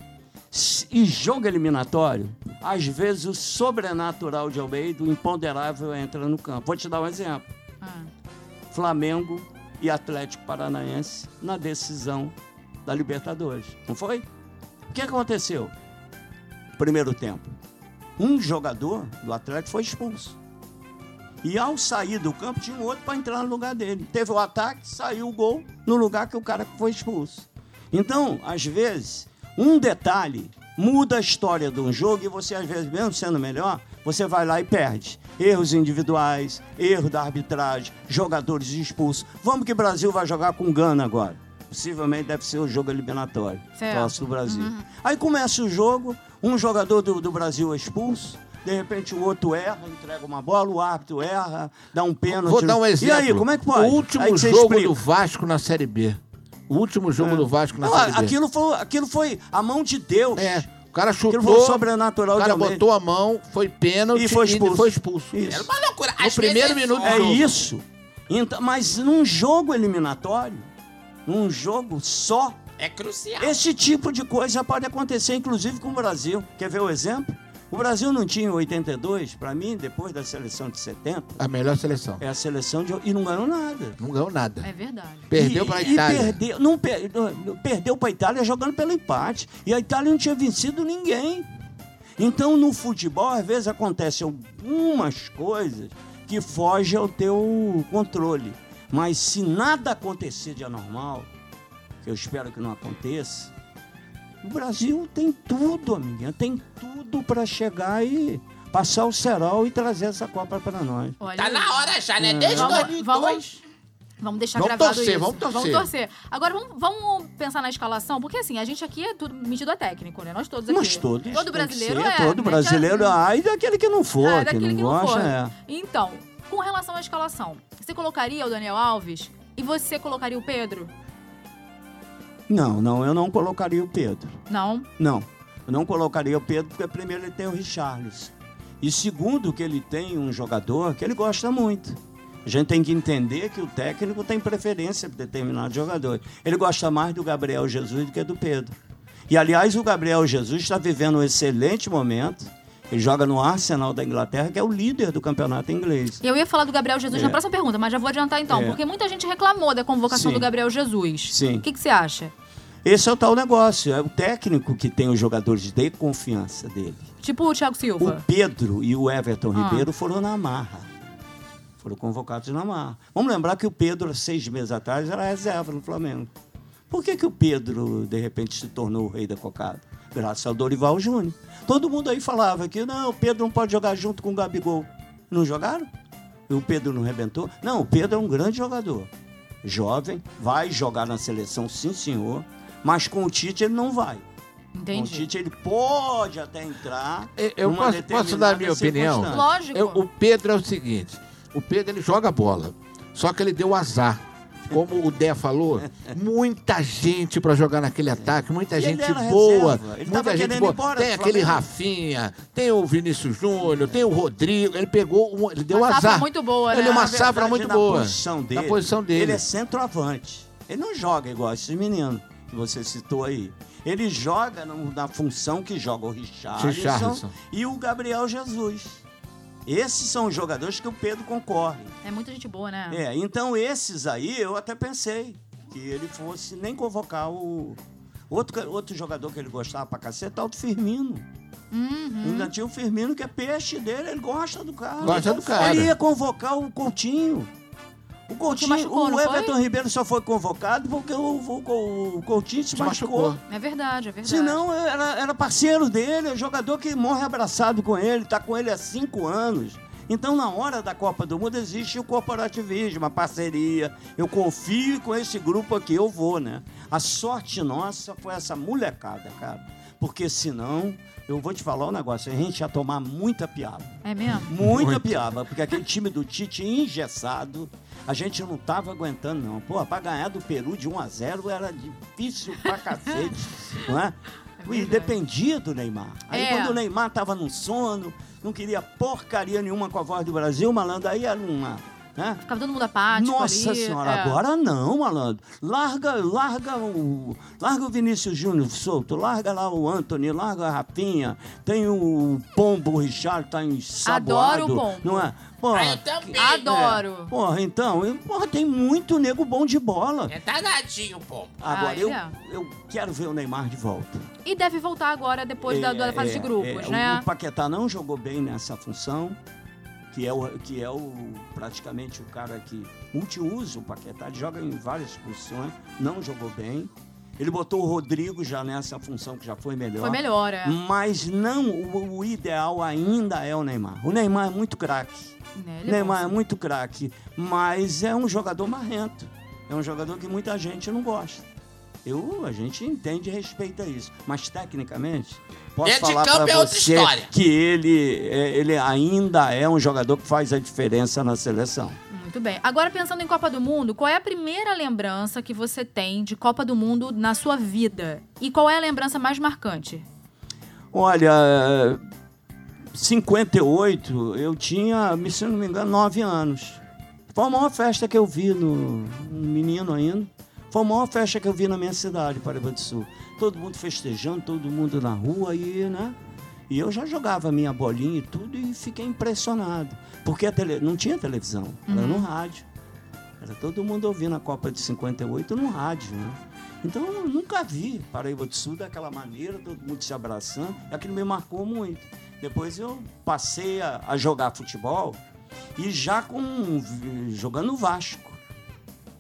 E jogo eliminatório, às vezes o sobrenatural de Almeida, o imponderável entra no campo. Vou te dar um exemplo. Ah. Flamengo e Atlético Paranaense na decisão da Libertadores. Não foi? O que aconteceu? Primeiro tempo. Um jogador do Atlético foi expulso. E ao sair do campo, tinha um outro para entrar no lugar dele. Teve o ataque, saiu o gol no lugar que o cara foi expulso. Então, às vezes, um detalhe muda a história de um jogo e você, às vezes, mesmo sendo melhor, você vai lá e perde. Erros individuais, erro da arbitragem, jogadores expulsos. Vamos que o Brasil vai jogar com Gana agora. Possivelmente deve ser o jogo eliminatório. Certo. Do Brasil. Aí começa o jogo, um jogador do, do Brasil é expulso. De repente o outro erra, entrega uma bola, o árbitro erra, dá um pênalti. Vou dar um exemplo. E aí, como é que pode? O último jogo explica. do Vasco na Série B. O último jogo do Vasco na Não, Série B. aquilo, foi, aquilo foi a mão de Deus. É, o cara Aquilo chutou, foi o sobrenatural o cara botou a mão, foi pênalti E foi expulso. foi expulso. Isso. Era uma loucura. No Às primeiro vezes minuto É jogo. isso. Então, mas num jogo eliminatório, num jogo só, É crucial. esse tipo de coisa pode acontecer, inclusive com o Brasil. Quer ver o exemplo? O Brasil não tinha em 82, para mim, depois da seleção de 70, A melhor seleção. é a seleção de. e não ganhou nada. Não ganhou nada. É verdade. Perdeu E- para a e Itália. perdeu, não, per- não- perdeu para a Itália jogando pelo empate. E a Itália não tinha vencido ninguém. Então, no futebol, às vezes acontecem algumas coisas que fogem ao teu controle. Mas se nada acontecer de anormal, que eu espero que não aconteça, o Brasil tem tudo, amiguinha, tem tudo para chegar e passar o cerol e trazer essa Copa para nós. Olha Tá aí. na hora já, né? Desde Vamos, 2002. vamos, vamos deixar Vamos gravado torcer, isso. vamos torcer. Vamos torcer. Agora vamos, vamos pensar na escalação, porque assim, a gente aqui é tudo metido a técnico, né? Nós todos aqui. Mas todos. Todo brasileiro ser, é. Todo a- brasileiro. Ah, e daquele que não for, Ah, que daquele não que não gosta, for. é. Então, com relação à escalação, você colocaria o Daniel Alves e você colocaria o Pedro? Não, não, eu não colocaria o Pedro. Não. Não. Eu não colocaria o Pedro porque primeiro ele tem o Richarlison. E segundo que ele tem um jogador que ele gosta muito. A gente tem que entender que o técnico tem preferência por determinado jogador. Ele gosta mais do Gabriel Jesus do que do Pedro. E aliás, o Gabriel Jesus está vivendo um excelente momento. Ele joga no Arsenal da Inglaterra, que é o líder do campeonato inglês. Eu ia falar do Gabriel Jesus É. na próxima pergunta, mas já vou adiantar então, É. porque muita gente reclamou da convocação Sim. do Gabriel Jesus. Sim. O que, que você acha? Esse é o tal negócio. É o técnico que tem os jogadores de confiança dele. Tipo o Thiago O Silva. Pedro e o Everton Ah. Ribeiro foram na marra. Foram convocados na marra. Vamos lembrar que o Pedro, seis meses atrás, era reserva no Flamengo. Por que, que o Pedro, de repente, se tornou o rei da cocada? Graças ao Dorival Júnior. Todo mundo aí falava que não, o Pedro não pode jogar junto com o Gabigol. Não jogaram? E o Pedro não rebentou? Não, o Pedro é um grande jogador. Jovem, vai jogar na seleção, sim, senhor. Mas com o Tite ele não vai. Com o Entendi. Tite ele pode até entrar. Eu- posso, posso dar a minha opinião? Lógico. Eu- o Pedro é o seguinte: o Pedro ele joga bola, só que ele deu azar. Como o Dé falou, muita gente pra jogar naquele ataque, muita E ele gente era boa, ele muita gente querendo ir boa. embora Tem aquele. Rafinha, tem o Vinícius Júnior, tem o Rodrigo. Ele pegou, um, ele deu Uma safra azar. muito boa, Ele né? é uma Na safra verdade, muito na boa. Posição dele, Na posição dele. Ele é centroavante. Ele não joga igual esses meninos que você citou aí. Ele joga na função que joga o Richarlison. e o Gabriel Jesus. Esses são os jogadores que o Pedro concorre. É muita gente boa, né? É, então esses aí eu até pensei que ele fosse nem convocar o. Outro, outro jogador que ele gostava pra cacete é o Firmino. Uhum. Ainda tinha o Firmino, que é peixe dele, ele gosta do cara. Gosta do cara. Ele ia convocar o Coutinho. O Coutinho, machucou, o não foi? Everton Ribeiro só foi convocado porque o, o- o Coutinho se, Se machucou. machucou. É verdade, é verdade. Senão era, era parceiro dele, é jogador que morre abraçado com ele, tá com ele há cinco anos. Então, na hora da Copa do Mundo, existe o corporativismo, a parceria. Eu confio com esse grupo aqui eu vou, né? A sorte nossa foi essa molecada, cara. Porque senão, eu vou te falar um negócio, a gente ia tomar muita piada. É mesmo? Muita Muito. piada, porque aquele time do Tite engessado, a gente não tava aguentando, não. Pô, pra ganhar do Peru de 1 a 0 era difícil pra cacete, não é? É E dependia do Neymar. Aí É. quando o Neymar tava no sono, não queria porcaria nenhuma com a voz do Brasil, malandro, aí era uma. Né? Ficava todo mundo apático Nossa ali. senhora, é. agora não, malandro. Larga, larga o, larga o Vinícius Júnior solto, larga lá o Anthony, larga a Rafinha. Tem o Pombo, o Richard tá ensaboado. Adoro o Pombo. Não é? Porra, Ah, eu também. Adoro. porra, então, eu- porra, tem muito nego bom de bola. É danadinho, pô. Agora, Ah, eu, é. eu quero ver o Neymar de volta. E deve voltar agora, depois da, da fase de grupos, é, o- né? O Paquetá não jogou bem nessa função, que é o, que é o praticamente o cara que multiusa o Paquetá, ele joga em várias posições, não jogou bem. Ele botou o Rodrigo já nessa função que já foi melhor. Foi melhor, é. Mas não, o, o ideal ainda é o Neymar. O Neymar é muito craque. Né, é Neymar é bom. muito craque, mas é um jogador marrento. É um jogador que muita gente não gosta. Eu, a gente entende e respeita isso. Mas tecnicamente, posso Dentro de falar para é você que ele, é, ele ainda é um jogador que faz a diferença na seleção. Muito bem. Agora, pensando em Copa do Mundo, qual é a primeira lembrança que você tem de Copa do Mundo na sua vida? E qual é a lembrança mais marcante? Olha, 58, eu tinha, se não me engano, 9 anos. Foi a maior festa que eu vi no um menino ainda. Foi a maior festa que eu vi na minha cidade, Paraíba do Sul. Todo mundo festejando, todo mundo na rua e, né? E eu já jogava minha bolinha e tudo e fiquei impressionado. Porque tele... não tinha televisão, era no rádio. Era todo mundo ouvindo a Copa de 58 no rádio, né? Então eu nunca vi Paraíba do Sul daquela maneira, todo mundo se abraçando. Aquilo me marcou muito. Depois eu passei a, a jogar futebol e já com jogando no Vasco.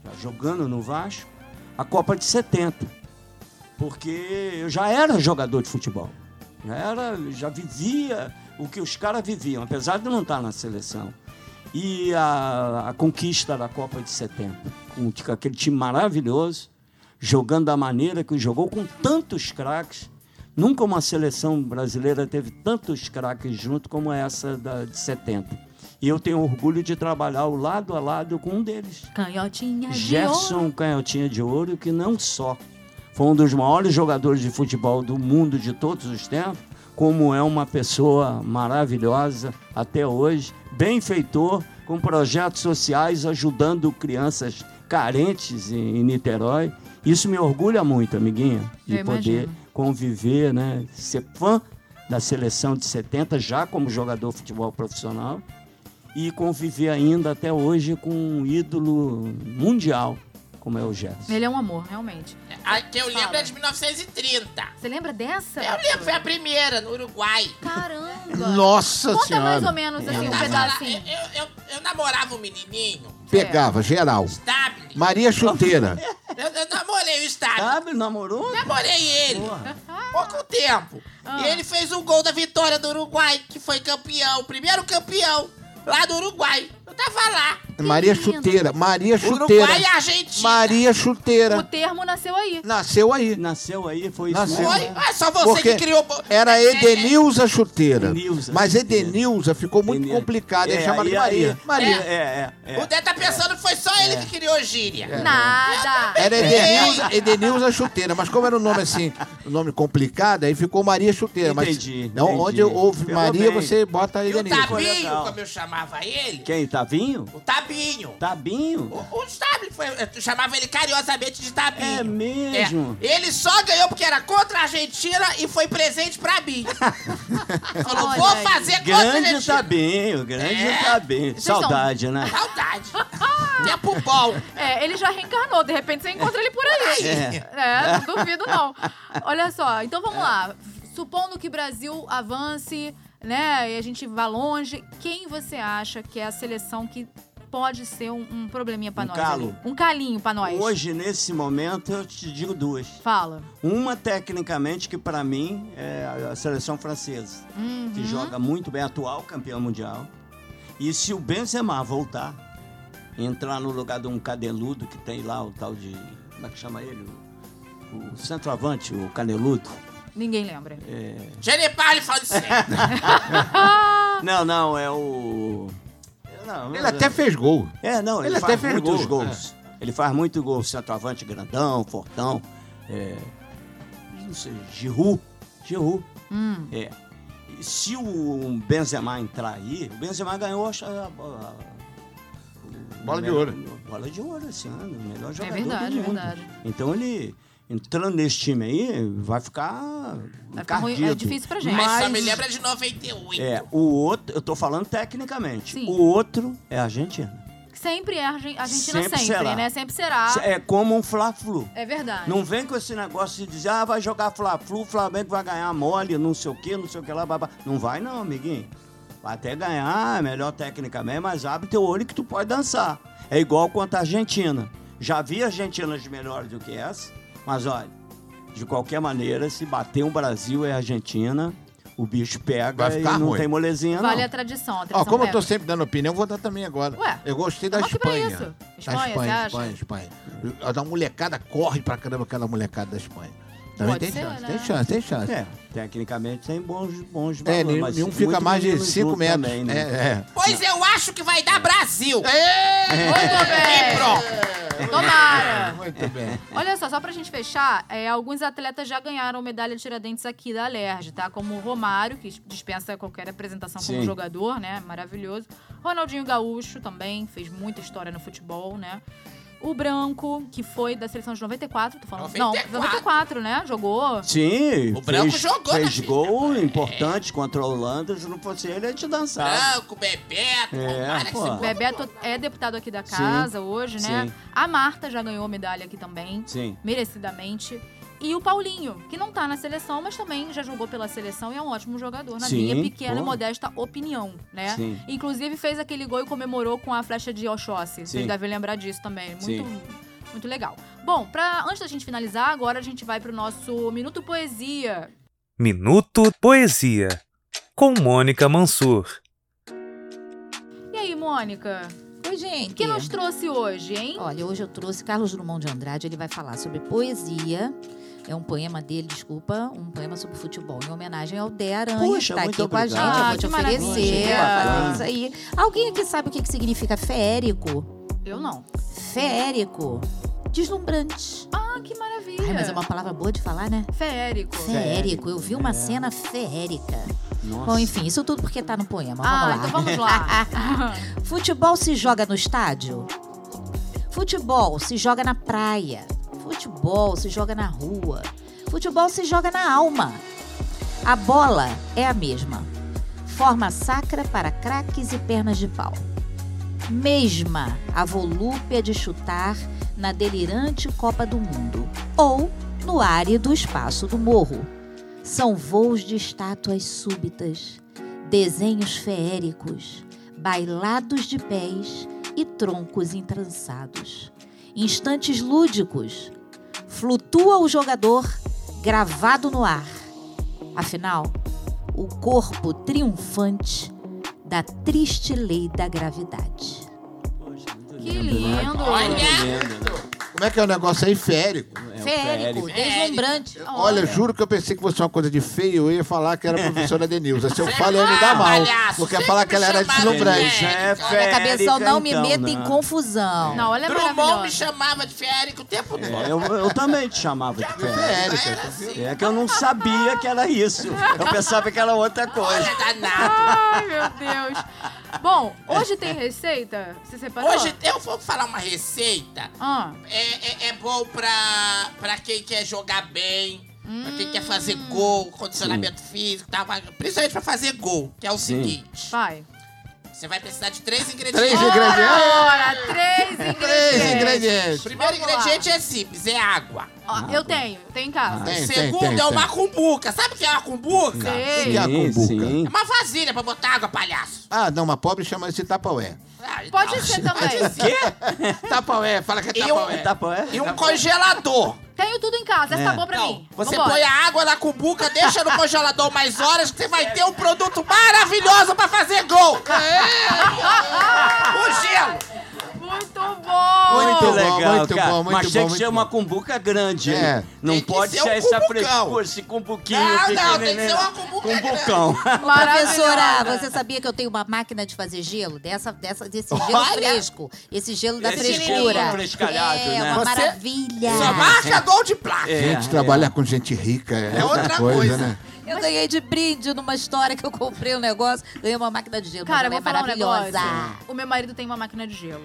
Já jogando no Vasco, a Copa de 70. Porque eu já era jogador de futebol. Já era, já vivia o que os caras viviam, apesar de não estar na seleção. E a, a conquista da Copa de 70, com, aquele time maravilhoso, jogando da maneira que jogou, com tantos craques. Nunca uma seleção brasileira teve tantos craques junto como essa da, de 70. E eu tenho orgulho de trabalhar ao lado a lado com um deles. Canhotinha de Gerson ouro. Canhotinha de Ouro, que não só foi um dos maiores jogadores de futebol do mundo de todos os tempos, como é uma pessoa maravilhosa até hoje, benfeitor, com projetos sociais ajudando crianças carentes em, em Niterói. Isso me orgulha muito, amiguinha, de Eu poder imagino. conviver, né, ser fã da seleção de 70, já como jogador de futebol profissional, e conviver ainda até hoje com um ídolo mundial, como é o Gerson. Ele é um amor, realmente. A que eu lembro Fala. é de 1930. Você lembra dessa? Eu lembro, foi a primeira, no Uruguai. Caramba! Nossa Conta senhora. mais ou menos assim, um Tava lá, pedacinho. eu, eu, eu namorava um menininho, Pegava, geral. Stable. Maria Chuteira. Eu, eu namorei o Stable. Sabe, namorou? Namorei ele. Porra. Pouco tempo. Ah. E ele fez o gol da vitória do Uruguai, que foi campeão, o primeiro campeão lá do Uruguai. Eu tava lá. Maria lindo. Chuteira. Maria Chuteira. Uruguai e Argentina. Maria O Chuteira. termo nasceu aí. Nasceu aí. Nasceu aí, foi isso Nasceu. Foi? Ah, só você Porque que criou. Era Edenilza Chuteira. Edenilza Mas. Edenilza ficou muito Edenilza. complicado. Ele É, chama de Maria. aí- Maria. É, é, é. O Dé tá pensando que foi só ele que criou gíria. É. Nada. Era Edenilza, Edenilza Chuteira, mas como era um nome assim, um nome complicado, aí ficou Maria Chuteira. Mas Entendi, não, entendi. onde houve Maria, bem. você bota E o Edenilza. Tabinho, como eu chamava ele, Quem, Tavinho? o Tabinho. Tabinho? O, o foi. Eu chamava ele carinhosamente de Tabinho. É mesmo? É. Ele só ganhou porque era contra a Argentina e foi presente pra mim. Falou, Olha vou aí. fazer contra a Grande Argentina. Tabinho, grande É. Tabinho. Vocês são- Saudade, né? Saudade. Tempo bom. É, ele já reencarnou, de repente você encontra ele por aí. É. É, não duvido não. Olha só, então vamos lá. Supondo que o Brasil avance, né, e a gente vá longe, quem você acha que é a seleção que pode ser um, um probleminha pra Um nós? calo. ali? Um calinho pra nós. Hoje, nesse momento, eu te digo duas. Fala. Uma, tecnicamente, que pra mim é a seleção francesa, Uhum. que joga muito bem, atual campeão mundial. E se o Benzema voltar, entrar no lugar de um cadeludo que tem lá, o tal de. Como é que chama ele? O, o centroavante, o caneludo. Ninguém lembra. Genepar falando sério. Não, não, é o. Não, Ele até fez gol. É, não, ele, Ele faz até fez muitos gol, gols. Ele faz muito gol, centroavante grandão, fortão. É, não sei, Giroud. Giroud. Hum. É. E se o Benzema entrar aí, o Benzema ganhou acho, a- a- Bola de ouro. Bola de ouro esse ano, o melhor jogador verdade, do é mundo. verdade. Então ele, entrando nesse time aí, vai ficar Vai ficar ruim, é difícil pra gente. Mas só me lembra de 98. É, o outro, eu tô falando tecnicamente. Sim. O outro é a Argentina. Sempre é a Argen- a Argentina, Sempre sempre, será. né? Sempre será. É como um Fla-Flu. É verdade. Não vem com esse negócio de dizer, ah, vai jogar Fla-Flu, o Flamengo vai ganhar mole, não sei o quê, não sei o que lá, babá. Não vai não, amiguinho. Vai até ganhar, é melhor tecnicamente, mas abre teu olho que tu pode dançar. É igual quanto a Argentina. Já vi Argentinas melhores do que essa, mas olha, de qualquer maneira, se bater um Brasil e a Argentina, o bicho pega Vai ficar e não ruim. tem molezinha Vale não. a tradição. A Ó, tradição como eu tô pega. sempre dando opinião, vou dar também agora. Ué, eu gostei da tamo aqui pra Espanha. isso. Da Espanha, Espanha, você acha? Espanha, Espanha. A da molecada corre pra caramba aquela molecada da Espanha. Também Pode tem ser, chance, né? tem chance, tem chance. É, tecnicamente tem bons, bons É, valores, nenhum, mas nenhum fica mais de menino 5 junto metros. também, né? É, é. Pois eu acho que vai dar Brasil. Muito bem. E pronto. Tomara. Muito bem. Olha só, só pra gente fechar, é, alguns atletas já ganharam medalha de Tiradentes aqui da Alerj, tá? Como o Romário, que dispensa qualquer apresentação como Sim. jogador, né? Maravilhoso. Ronaldinho Gaúcho também fez muita história no futebol, né? O Branco, que foi da seleção de 94, tô falando. 94. Não, 94, né? Jogou. Sim, O Branco fez, jogou fez gol importante contra a Holanda. Se não fosse ele, a gente dançava. Branco, Bebeto, É, pô. Bebeto é deputado aqui da casa hoje, né? sim. A Marta já ganhou medalha aqui também. Sim. merecidamente. E o Paulinho, que não tá na seleção, mas também já jogou pela seleção e é um ótimo jogador, na Sim, minha pequena pô. e modesta opinião, né? Sim. Inclusive fez aquele gol e comemorou com a flecha de Oxóssi. Vocês devem lembrar disso também. Muito, Sim. muito legal. Bom, pra, antes da gente finalizar, agora a gente vai pro nosso Minuto Poesia. Minuto Poesia, com Mônica Mansur. E aí, Mônica? Oi, gente. O que nos trouxe hoje, hein? Olha, hoje eu trouxe Carlos Drummond de Andrade. Ele vai falar sobre poesia. É um poema dele, desculpa, um poema sobre futebol, em homenagem ao Dé Aranha, Puxa, que tá aqui com a gente. obrigado. Eu Ah, vou te oferecer. É isso aí. Alguém aqui sabe o que, que significa feérico? Eu não. Feérico. Deslumbrante. Ah, que maravilha. Ai, mas é uma palavra boa de falar, né? Feérico. Feérico. Eu vi uma cena feérica. Nossa. Bom, enfim, isso tudo porque tá no poema. Vamos Ah, lá. então vamos lá. Futebol se joga no estádio? Futebol se joga na praia. Futebol se joga na rua. Futebol se joga na alma. A bola é a mesma. Forma sacra para craques e pernas de pau. Mesma a volúpia de chutar na delirante Copa do Mundo ou no árido espaço do morro. São voos de estátuas súbitas, desenhos feéricos, bailados de pés e troncos entrançados. Instantes lúdicos. Flutua o jogador gravado no ar. Afinal, o corpo triunfante da triste lei da gravidade. Poxa, muito Que lindo, né? lindo. Olha. Muito lindo. Como é que é o negócio aí? Férico. É, Férico, Férico. deslumbrante. Olha, juro que eu pensei que fosse uma coisa de feio, eu ia falar que era a professora Denilza. Se eu falo, ia me dar mal. Porque ia falar que ela era deslumbrante. É Olha, cabeção, não me então, meta né? em confusão. Não, ela é Drummond me chamava de Férico o tempo todo. É, eu, eu também te chamava de Férico. Férico. Assim. É que eu não sabia que era isso. Eu pensava que era outra coisa. Olha, danado. Ai, meu Deus. Bom, hoje tem receita? Você separou? Hoje eu vou falar uma receita. Ah, É, é, é bom pra, pra quem quer jogar bem, pra quem quer fazer gol, condicionamento físico, tá? principalmente pra fazer gol, que é o Sim. seguinte. vai. Você vai precisar de três Três ingredientes. ingredientes. Ora, três ingredientes. Três ingredientes. O primeiro Vamos lá. ingrediente é simples, é água. Ó, eu tenho, tenho em casa. Tem, o tem, segundo tem, é tem. uma cumbuca. Sabe o que é uma cumbuca? Sei. A cumbuca? sim. É uma vasilha pra botar água, palhaço. Ah, não, uma pobre chama esse tapaué. Ah, Pode não. ser também. Tapaué, fala que é E um- tapaué. É? E um congelador. Tenho tudo em casa, essa tá bom pra Não, mim. você Vambora. põe a água na cumbuca, deixa no congelador mais horas que você vai ter um produto maravilhoso pra fazer gol. o gelo. Muito bom! Muito bom, legal, muito cara. bom, muito Mas tem bom, que ser muito uma cumbuca grande. É. hein? Não Tem pode ser ser um essa frescura, esse cumbuquinho Não, não, tem que ser uma cumbuca Cumbucão. Professora, Maravilhosa. você sabia que eu tenho uma máquina de fazer gelo? Dessa, dessa, desse gelo Olha! fresco. Esse gelo da Esse frescura. gelo frescalhado, é, né? uma Você- maravilha. Só marca gol de placa. É, Gente, trabalhar com gente rica é, É outra outra coisa, coisa. né? Eu ganhei de brinde numa história que eu comprei um negócio, ganhei uma máquina de gelo. Cara, eu mas vou é falar um maravilhosa. negócio. O meu marido tem uma máquina de gelo.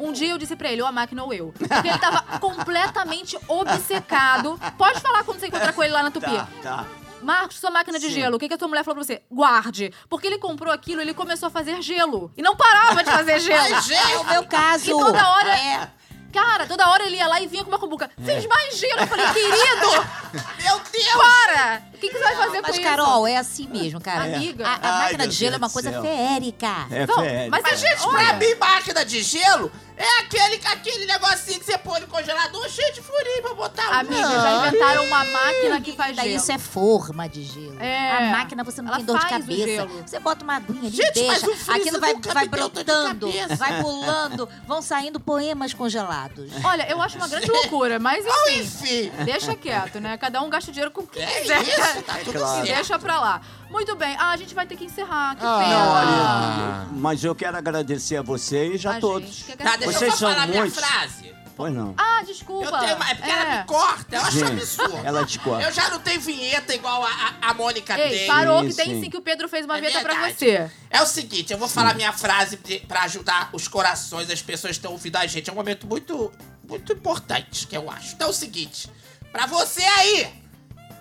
Um dia eu disse pra ele, ou a máquina ou eu. Porque ele tava completamente obcecado. Pode falar quando você encontrar com ele lá na Tupi. Tá, tá. Marcos, sua máquina de Sim. gelo, o que, que a tua mulher falou pra você? Guarde. Porque ele comprou aquilo, ele começou a fazer gelo. E não parava de fazer gelo. É o gente, meu caso. E toda hora- É. Cara, toda hora ele ia lá e vinha com uma cumbuca. Fiz mais gelo. Eu falei, querido, meu Deus! para! O que, que você vai fazer Mas, com Carol, é assim mesmo, cara. Amiga. A, a Ai, máquina de gelo é Deus uma do coisa céu. feérica. É isso? Não, férias. mas, Mas, gente, olha, pra mim, máquina de gelo é aquele, aquele negocinho que você põe no congelador cheio de furinho pra botar um. Amiga, já inventaram uma máquina que faz Daí gelo. isso é forma de gelo. É. A máquina você não Ela tem dor de cabeça. Você bota uma aguinha ali, Gente, mas deixa. o freezer Aquilo vai, vai brotando, vai pulando, vão saindo poemas congelados. Olha, eu acho uma grande loucura, mas Oh, enfim. enfim. Deixa quieto, né? Cada um gasta o dinheiro com o que É quiser. isso, tá tudo claro. certo. Deixa pra lá. Muito bem. Ah, a gente vai ter que encerrar. Que Ah, pena. olha. Mas eu quero agradecer a vocês, a, A todos. gente Tá, deixa Vocês eu só são falar muitos. minha frase. Pois não. Ah, desculpa. Eu tenho uma, é porque ela É. me corta, eu acho absurdo. ela te corta. Eu já não tenho vinheta igual a, a, a Mônica Ei, tem. parou que Sim, tem sim. sim que o Pedro fez uma É vinheta pra verdade. você. É o seguinte, eu vou falar minha frase pra ajudar os corações das pessoas que estão ouvindo a gente. É um momento muito, muito importante, que eu acho. Então é o seguinte, pra você aí,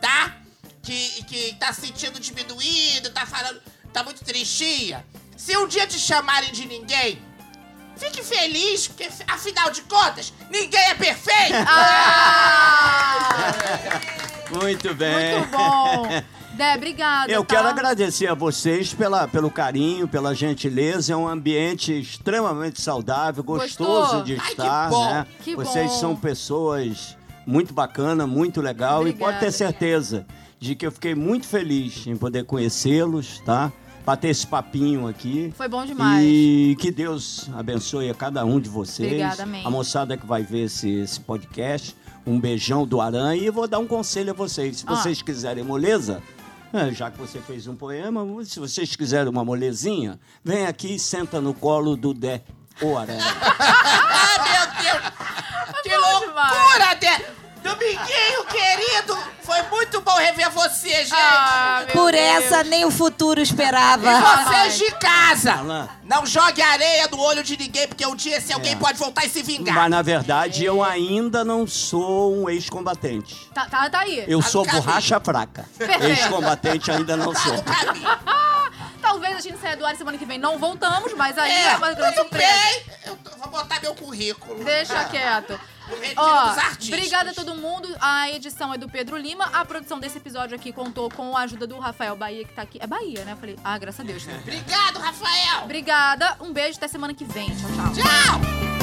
tá? Que, que tá se sentindo diminuído, tá falando, tá muito tristinha. Se um dia te chamarem de ninguém, fique feliz, porque afinal de contas, ninguém é perfeito. Ah! Muito bem. Muito bom. Dé, obrigada. Eu tá? quero agradecer a vocês pela, pelo carinho, pela gentileza. É um ambiente extremamente saudável, gostoso Gostou? de Ai, que estar, bom. né? Que vocês bom. são pessoas muito bacanas, muito legal e pode ter Obrigada. De que eu fiquei muito feliz em poder conhecê-los, tá? Bater esse papinho aqui. Foi bom demais. E que Deus abençoe a cada um de vocês. Obrigada, amém. A moçada que vai ver esse, esse podcast. Um beijão do Aranha. E vou dar um conselho a vocês. Se Ah. vocês quiserem moleza, é, já que você fez um poema, se vocês quiserem uma molezinha, vem aqui e senta no colo do Dé. Ô Aranha. Ah, meu Deus! Que bom demais. loucura, Dé! Dominguinho, querido! Foi muito bom rever você, gente! Ah, Por Deus. essa nem o futuro esperava. E vocês de casa! Alan. Não jogue areia no olho de ninguém, porque um dia esse alguém pode voltar e se vingar. Mas na verdade eu ainda não sou um ex-combatente. Tá, tá, tá aí. Eu Tá no sou caminho. borracha fraca. Perfeito. Ex-combatente ainda não sou. Talvez a gente saia do ar semana que vem. Não voltamos, mas aí é, É, uma grande tudo surpresa. bem. Eu tô- vou botar meu currículo. Deixa quieto. Retiro Ó, dos artistas. obrigada a todo mundo. A edição é do Pedro Lima. A produção desse episódio aqui contou com a ajuda do Rafael Bahia, que tá aqui. É Bahia, né? Eu falei, ah, graças a Deus. Né? Obrigado, Rafael! Obrigada. Um beijo até semana que vem. Tchau, tchau. Tchau!